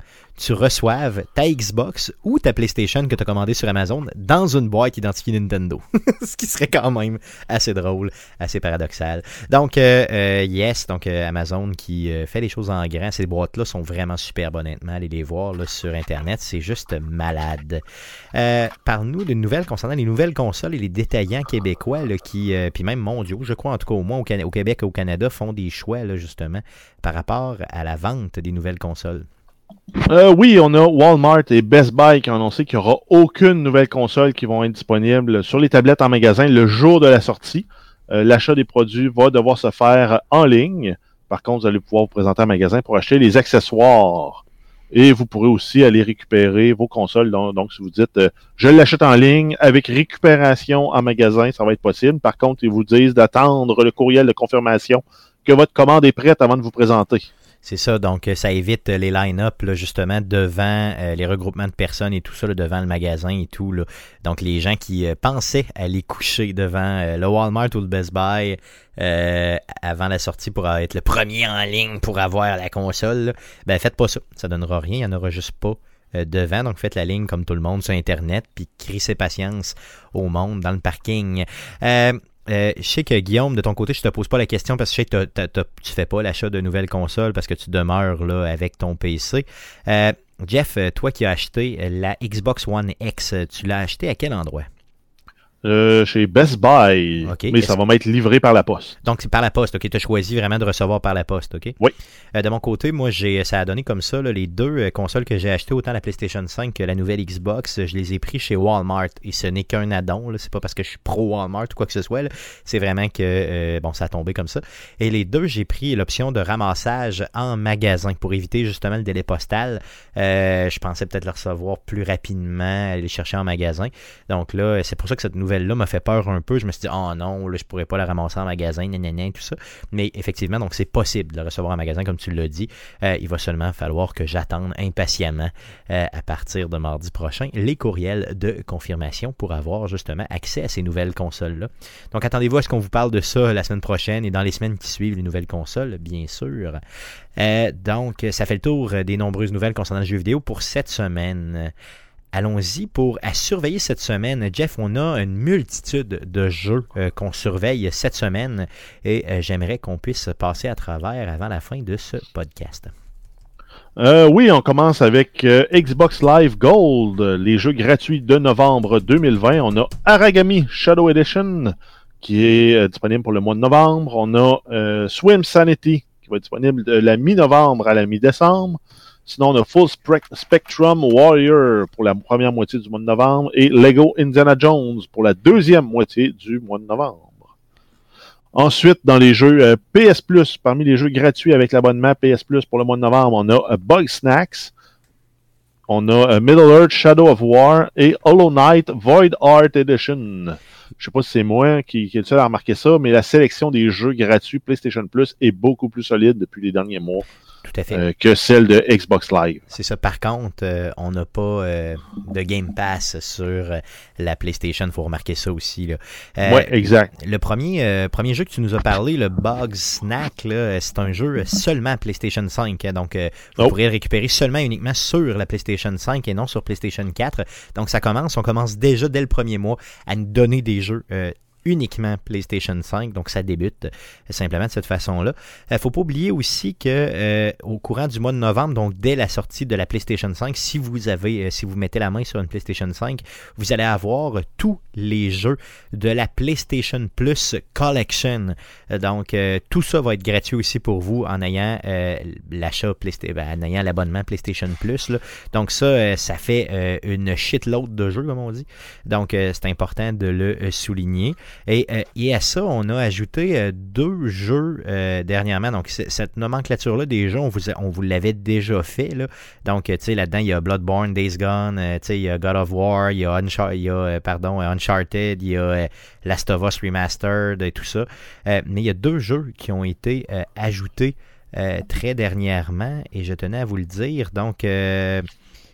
Speaker 1: tu reçoives ta Xbox ou ta PlayStation que tu as commandé sur Amazon dans une boîte identifiée Nintendo. (laughs) Ce qui serait quand même assez drôle, assez paradoxal. Donc, euh, euh, yes, donc euh, Amazon qui fait les choses en grand. Ces boîtes-là sont vraiment superbes, honnêtement. Allez les voir sur Internet. C'est juste malade. Parle-nous d'une nouvelle concernant les nouvelles consoles et les détaillants québécois qui, puis même mondiaux, je crois en tout cas au moins au, Québec et au Canada, font des choix justement par rapport à la vente des nouvelles consoles.
Speaker 2: Euh, oui, on a Walmart et Best Buy qui ont annoncé qu'il n'y aura aucune nouvelle console qui vont être disponibles sur les tablettes en magasin le jour de la sortie. Euh, L'achat des produits va devoir se faire en ligne. Par contre, vous allez pouvoir vous présenter en magasin pour acheter les accessoires. Et vous pourrez aussi aller récupérer vos consoles. Donc, donc, si vous dites euh, je l'achète en ligne avec récupération en magasin, ça va être possible. Par contre, ils vous disent d'attendre le courriel de confirmation que votre commande est prête avant de vous présenter.
Speaker 1: C'est ça, donc euh, ça évite euh, les line-up justement devant euh, les regroupements de personnes et tout ça, là, devant le magasin et tout. Là. Donc les gens qui pensaient aller coucher devant le Walmart ou le Best Buy avant la sortie pour être le premier en ligne pour avoir la console, ben faites pas ça. Ça donnera rien, il n'y en aura juste pas devant. Donc faites la ligne comme tout le monde sur Internet, puis crissez patience au monde dans le parking. Euh, je sais que Guillaume, de ton côté, je te pose pas la question parce que je sais que tu fais pas l'achat de nouvelles consoles parce que tu demeures là avec ton PC. Euh, Jeff, toi qui as acheté la Xbox One X, tu l'as acheté à quel endroit?
Speaker 2: Euh, chez Best Buy. Mais ça va m'être livré par la poste.
Speaker 1: Donc, c'est par la poste, ok? Tu as choisi vraiment de recevoir par la poste, ok?
Speaker 2: Oui.
Speaker 1: Euh, de mon côté, moi, j'ai, ça a donné comme ça, là, les deux euh, consoles que j'ai achetées, autant la PlayStation 5 que la nouvelle Xbox, je les ai pris chez Walmart. Et ce n'est qu'un addon. C'est pas parce que je suis pro Walmart ou quoi que ce soit. C'est vraiment que, euh, bon, ça a tombé comme ça. Et les deux, j'ai pris l'option de ramassage en magasin pour éviter justement le délai postal. Je pensais peut-être le recevoir plus rapidement, aller le chercher en magasin. Donc là, c'est pour ça que cette nouvelle-là m'a fait peur un peu. Je me suis dit, oh non, là, je pourrais pas la ramasser en magasin, nanana, tout ça. Mais effectivement, donc c'est possible de le recevoir en magasin, comme tu l'as dit. Euh, il va seulement falloir que j'attende impatiemment euh, à partir de mardi prochain les courriels de confirmation pour avoir justement accès à ces nouvelles consoles-là. Donc attendez-vous à ce qu'on vous parle de ça la semaine prochaine et dans les semaines qui suivent les nouvelles consoles, bien sûr. Euh, donc, ça fait le tour des nombreuses nouvelles concernant le jeu vidéo pour cette semaine. Allons-y pour surveiller cette semaine. Jeff, on a une multitude de jeux euh, qu'on surveille cette semaine et euh, j'aimerais qu'on puisse passer à travers avant la fin de ce podcast.
Speaker 2: Euh, oui, on commence avec Xbox Live Gold, les jeux gratuits de novembre 2020. On a Aragami Shadow Edition qui est disponible pour le mois de novembre. On a Swim Sanity qui va être disponible de la mi-novembre à la mi-décembre. Sinon, on a Full Spec- Spectrum Warrior pour la première moitié du mois de novembre et Lego Indiana Jones pour la deuxième moitié du mois de novembre. Ensuite, dans les jeux euh, PS Plus, parmi les jeux gratuits avec l'abonnement PS Plus pour le mois de novembre, on a euh, Bug Snacks, on a euh, Middle Earth Shadow of War et Hollow Knight Void Art Edition. Je sais pas si c'est moi qui, qui est le seul à remarquer ça, mais la sélection des jeux gratuits PlayStation Plus est beaucoup plus solide depuis les derniers mois
Speaker 1: Tout à fait.
Speaker 2: euh, que celle de Xbox Live.
Speaker 1: C'est ça. Par contre, euh, on n'a pas euh, de Game Pass sur la PlayStation. Il faut remarquer ça aussi. Là.
Speaker 2: Ouais, exact.
Speaker 1: Le premier, premier jeu que tu nous as parlé, le Bug Snack, c'est un jeu seulement PlayStation 5. hein. donc, vous
Speaker 2: Oh.
Speaker 1: pourrez le récupérer seulement et uniquement sur la PlayStation 5 et non sur PlayStation 4. Donc, ça commence. On commence déjà dès le premier mois à nous donner des jeux. Euh, uniquement PlayStation 5, donc ça débute simplement de cette façon-là. Il ne faut pas oublier aussi que au courant du mois de novembre, donc dès la sortie de la PlayStation 5, si vous avez, si vous mettez la main sur une PlayStation 5, vous allez avoir tous les jeux de la PlayStation Plus Collection. Donc tout ça va être gratuit aussi pour vous en ayant l'achat ben, en ayant l'abonnement PlayStation Plus. Donc ça, ça fait une shitload de jeux, comme on dit. Donc c'est important de le souligner. Et, et, à ça, on a ajouté deux jeux dernièrement. Donc cette nomenclature-là des jeux, on vous, l'avait déjà fait. Donc, tu sais, là-dedans, il y a Bloodborne, Days Gone, tu sais, il y a God of War, il y a, pardon, Uncharted, il y a Last of Us Remastered et tout ça. mais il y a deux jeux qui ont été ajoutés très dernièrement et je tenais à vous le dire. Donc,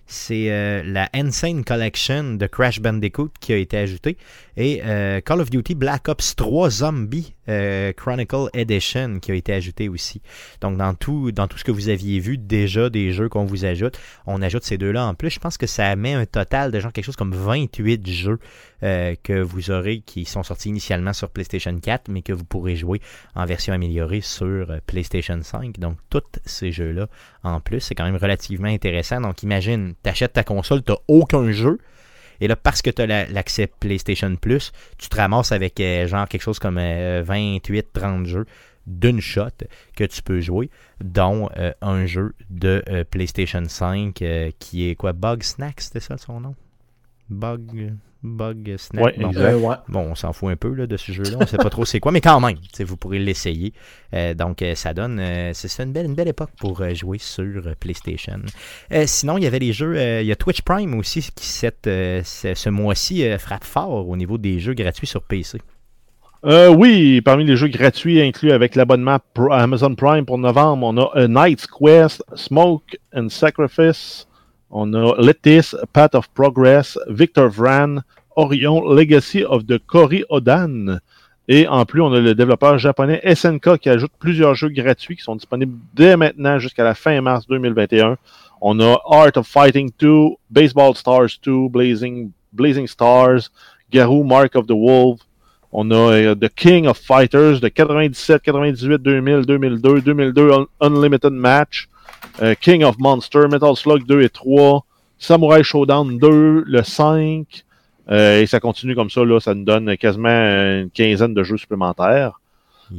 Speaker 1: c'est euh, la Insane Collection de Crash Bandicoot qui a été ajoutée et euh, Call of Duty Black Ops 3 Zombie euh, Chronicle Edition qui a été ajouté aussi. Donc dans tout, dans tout ce que vous aviez vu déjà des jeux qu'on vous ajoute, on ajoute ces deux-là en plus. Je pense que ça met un total de genre quelque chose comme 28 jeux que vous aurez qui sont sortis initialement sur PlayStation 4 mais que vous pourrez jouer en version améliorée sur PlayStation 5. Donc tous ces jeux-là en plus, c'est quand même relativement intéressant. Donc imagine, tu achètes ta console, tu aucun jeu. Et là, parce que tu as l'accès PlayStation Plus, tu te ramasses avec euh, genre quelque chose comme 28-30 euh, jeux d'une shot que tu peux jouer, dont euh, un jeu de PlayStation 5 qui est quoi? Bug Snack, c'était ça son nom? Bug. Bug Snap.
Speaker 3: Euh,
Speaker 1: bon, on s'en fout un peu là, de ce jeu-là. On ne sait pas trop c'est quoi, mais quand même, vous pourrez l'essayer. Euh, donc, euh, ça donne. c'est une belle, une belle époque pour jouer sur PlayStation. sinon, il y avait les jeux. il y a Twitch Prime aussi qui, cette, ce mois-ci, frappe fort au niveau des jeux gratuits sur PC.
Speaker 2: oui, parmi les jeux gratuits inclus avec l'abonnement Amazon Prime pour novembre, on a A Night's Quest, Smoke and Sacrifice, on a Letis, Path of Progress, Victor Vran, Orion, Legacy of the Cory Odan. Et en plus, on a le développeur japonais SNK qui ajoute plusieurs jeux gratuits qui sont disponibles dès maintenant jusqu'à la fin mars 2021. On a Art of Fighting 2, Baseball Stars 2, Blazing, Blazing Stars, Garou, Mark of the Wolf. On a euh, The King of Fighters de 97, 98, 2000, 2002, 2002 Unlimited Match. Euh, King of Monster, Metal Slug 2 et 3, Samurai Showdown 2, le 5, euh, et ça continue comme ça, là, ça nous donne quasiment une quinzaine de jeux supplémentaires.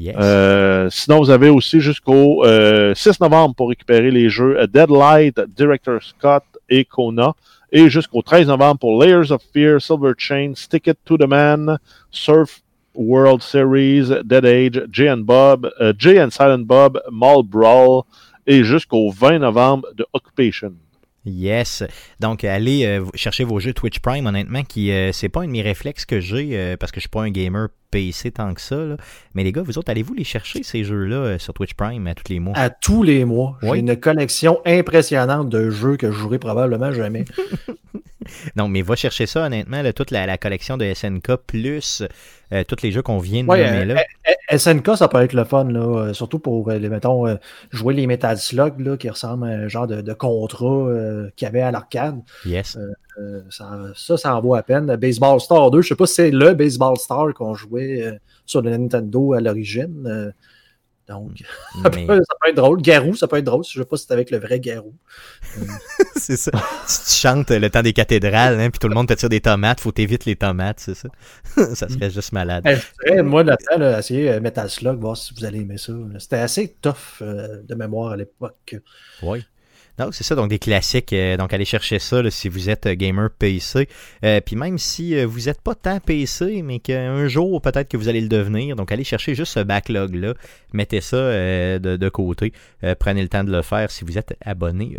Speaker 2: Euh, sinon, vous avez aussi jusqu'au 6 novembre pour récupérer les jeux Deadlight, Director Scott et Kona. Et jusqu'au 13 novembre pour Layers of Fear, Silver Chain, Stick It to the Man, Surf World Series, Dead Age, Jay and Bob, Jay and Silent Bob, Mall Brawl, et jusqu'au 20 novembre de Occupation.
Speaker 1: Yes. Donc, allez euh, chercher vos jeux Twitch Prime, honnêtement, qui euh, c'est pas un de mes réflexes que j'ai euh, parce que je suis pas un gamer PC tant que ça. Mais les gars, vous autres, allez-vous les chercher, ces jeux-là, sur Twitch Prime à tous les mois?
Speaker 3: À tous les mois. J'ai une collection impressionnante de jeux que je jouerai probablement jamais. (laughs) (laughs)
Speaker 1: non, mais va chercher ça, honnêtement, toute la, collection de SNK plus euh, tous les jeux qu'on vient de nommer
Speaker 3: euh,
Speaker 1: là.
Speaker 3: SNK, ça peut être le fun, là, euh, surtout pour, les, mettons, jouer les Metal Slug, là, qui ressemblent à un genre de, contrat qu'il y avait à l'arcade.
Speaker 1: Yes.
Speaker 3: Ça, ça, ça en vaut à peine. Baseball Star 2, je sais pas si c'est le Baseball Star qu'on jouait sur le Nintendo à l'origine. Donc, mm. (laughs) ça, peut, être drôle. Garou, ça peut être drôle. Je ne sais pas si c'est avec le vrai Garou. (laughs)
Speaker 1: c'est ça. Si tu chantes le temps des cathédrales, hein, puis tout le monde te tire des tomates, faut t'éviter les tomates, c'est ça. (laughs) ça serait juste malade.
Speaker 3: moi, là-dedans, là, essayer euh, Metal Slug, voir si vous allez aimer ça. C'était assez tough euh, de mémoire à l'époque.
Speaker 1: Oui. Non, c'est ça, donc des classiques. Euh, donc allez chercher ça si vous êtes euh, gamer PC. Euh, puis même si vous n'êtes pas tant PC, mais qu'un jour peut-être que vous allez le devenir, donc allez chercher juste ce backlog-là, mettez ça de, côté, prenez le temps de le faire si vous êtes abonné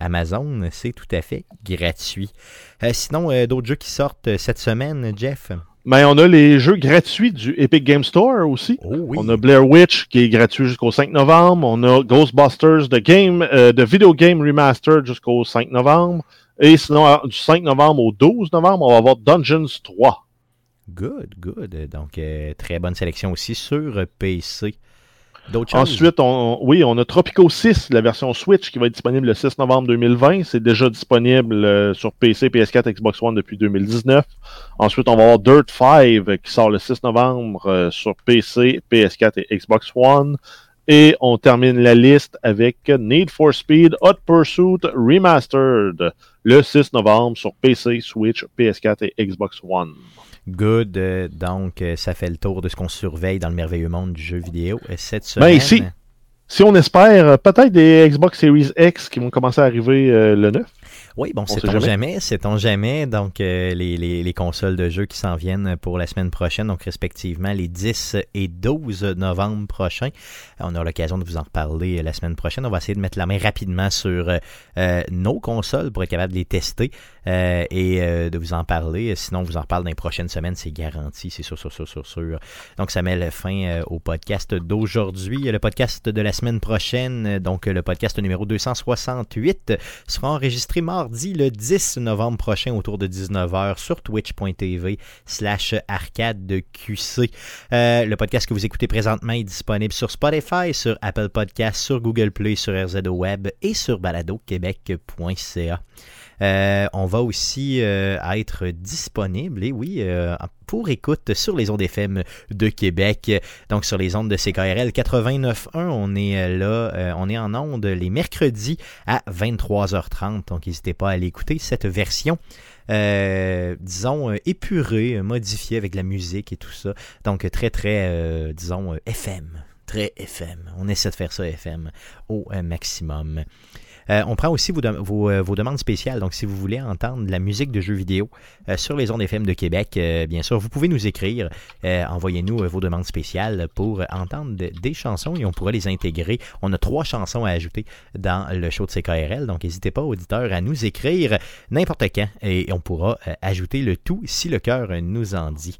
Speaker 1: Amazon, c'est tout à fait gratuit. sinon, d'autres jeux qui sortent cette semaine, Jeff?
Speaker 2: Mais on a les jeux gratuits du Epic Game Store aussi.
Speaker 1: Oh
Speaker 2: on a Blair Witch qui est gratuit jusqu'au 5 novembre. On a Ghostbusters de game, euh, de Video Game Remastered jusqu'au 5 novembre. Et sinon, du 5 novembre au 12 novembre, on va avoir Dungeons 3.
Speaker 1: Good, good. Donc, euh, très bonne sélection aussi sur PC.
Speaker 2: Ensuite, on, oui, on a Tropico 6, la version Switch, qui va être disponible le 6 novembre 2020. C'est déjà disponible euh, sur PC, PS4, Xbox One depuis 2019. Ensuite, on va avoir Dirt 5, qui sort le 6 novembre euh, sur PC, PS4 et Xbox One. Et on termine la liste avec Need for Speed Hot Pursuit Remastered le 6 novembre sur PC, Switch, PS4 et Xbox One.
Speaker 1: Good. euh, donc, euh, ça fait le tour de ce qu'on surveille dans le merveilleux monde du jeu vidéo euh, cette semaine.
Speaker 2: Ben, ici, Si on espère, peut-être des Xbox Series X qui vont commencer à arriver euh, le 9.
Speaker 1: Oui, bon,
Speaker 2: On
Speaker 1: c'est on
Speaker 2: jamais.
Speaker 1: jamais, c'est on jamais. Donc, euh, les, les, les consoles de jeux qui s'en viennent pour la semaine prochaine, donc respectivement les 10 et 12 novembre prochains. On aura l'occasion de vous en reparler la semaine prochaine. On va essayer de mettre la main rapidement sur euh, nos consoles pour être capable de les tester euh, et euh, de vous en parler. Sinon, on vous en reparle dans les prochaines semaines, c'est garanti, c'est sûr, sûr, sûr, sûr. Donc, ça met le fin euh, au podcast d'aujourd'hui. Le podcast de la semaine prochaine, donc le podcast numéro 268, sera enregistré mardi le 10 novembre prochain autour de 19h sur twitch.tv slash arcade de QC. Le podcast que vous écoutez présentement est disponible sur Spotify, sur Apple Podcasts, sur Google Play, sur RZO Web et sur baladoquebec.ca. Euh, on va aussi euh, être disponible, et oui, euh, pour écoute sur les ondes FM de Québec, donc sur les ondes de CKRL 89.1. On est là, on est en ondes les mercredis à 23h30, donc n'hésitez pas à aller écouter cette version. disons, euh, épurée, euh, modifiée avec la musique et tout ça. Donc, très, très, disons, FM. Très FM. On essaie de faire ça FM au maximum. Euh, on prend aussi euh, vos demandes spéciales. Donc, si vous voulez entendre la musique de jeux vidéo euh, sur les ondes FM de Québec, bien sûr, vous pouvez nous écrire. Envoyez-nous vos demandes spéciales pour entendre de- des chansons et on pourra les intégrer. On a trois chansons à ajouter dans le show de CKRL. Donc, n'hésitez pas, auditeurs, à nous écrire n'importe quand et on pourra ajouter le tout si le cœur nous en dit.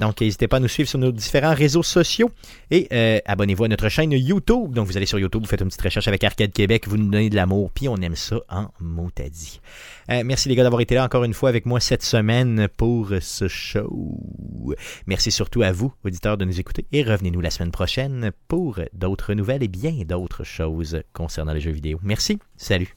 Speaker 1: Donc, n'hésitez pas à nous suivre sur nos différents réseaux sociaux et abonnez-vous à notre chaîne YouTube. Donc, vous allez sur YouTube, vous faites une petite recherche avec Arcade Québec, vous nous donnez de l'amour, puis on aime ça en motadis. Euh, merci les gars d'avoir été là encore une fois avec moi cette semaine pour ce show. Merci surtout à vous, auditeurs, de nous écouter et revenez-nous la semaine prochaine pour d'autres nouvelles et bien d'autres choses concernant les jeux vidéo. Merci, salut.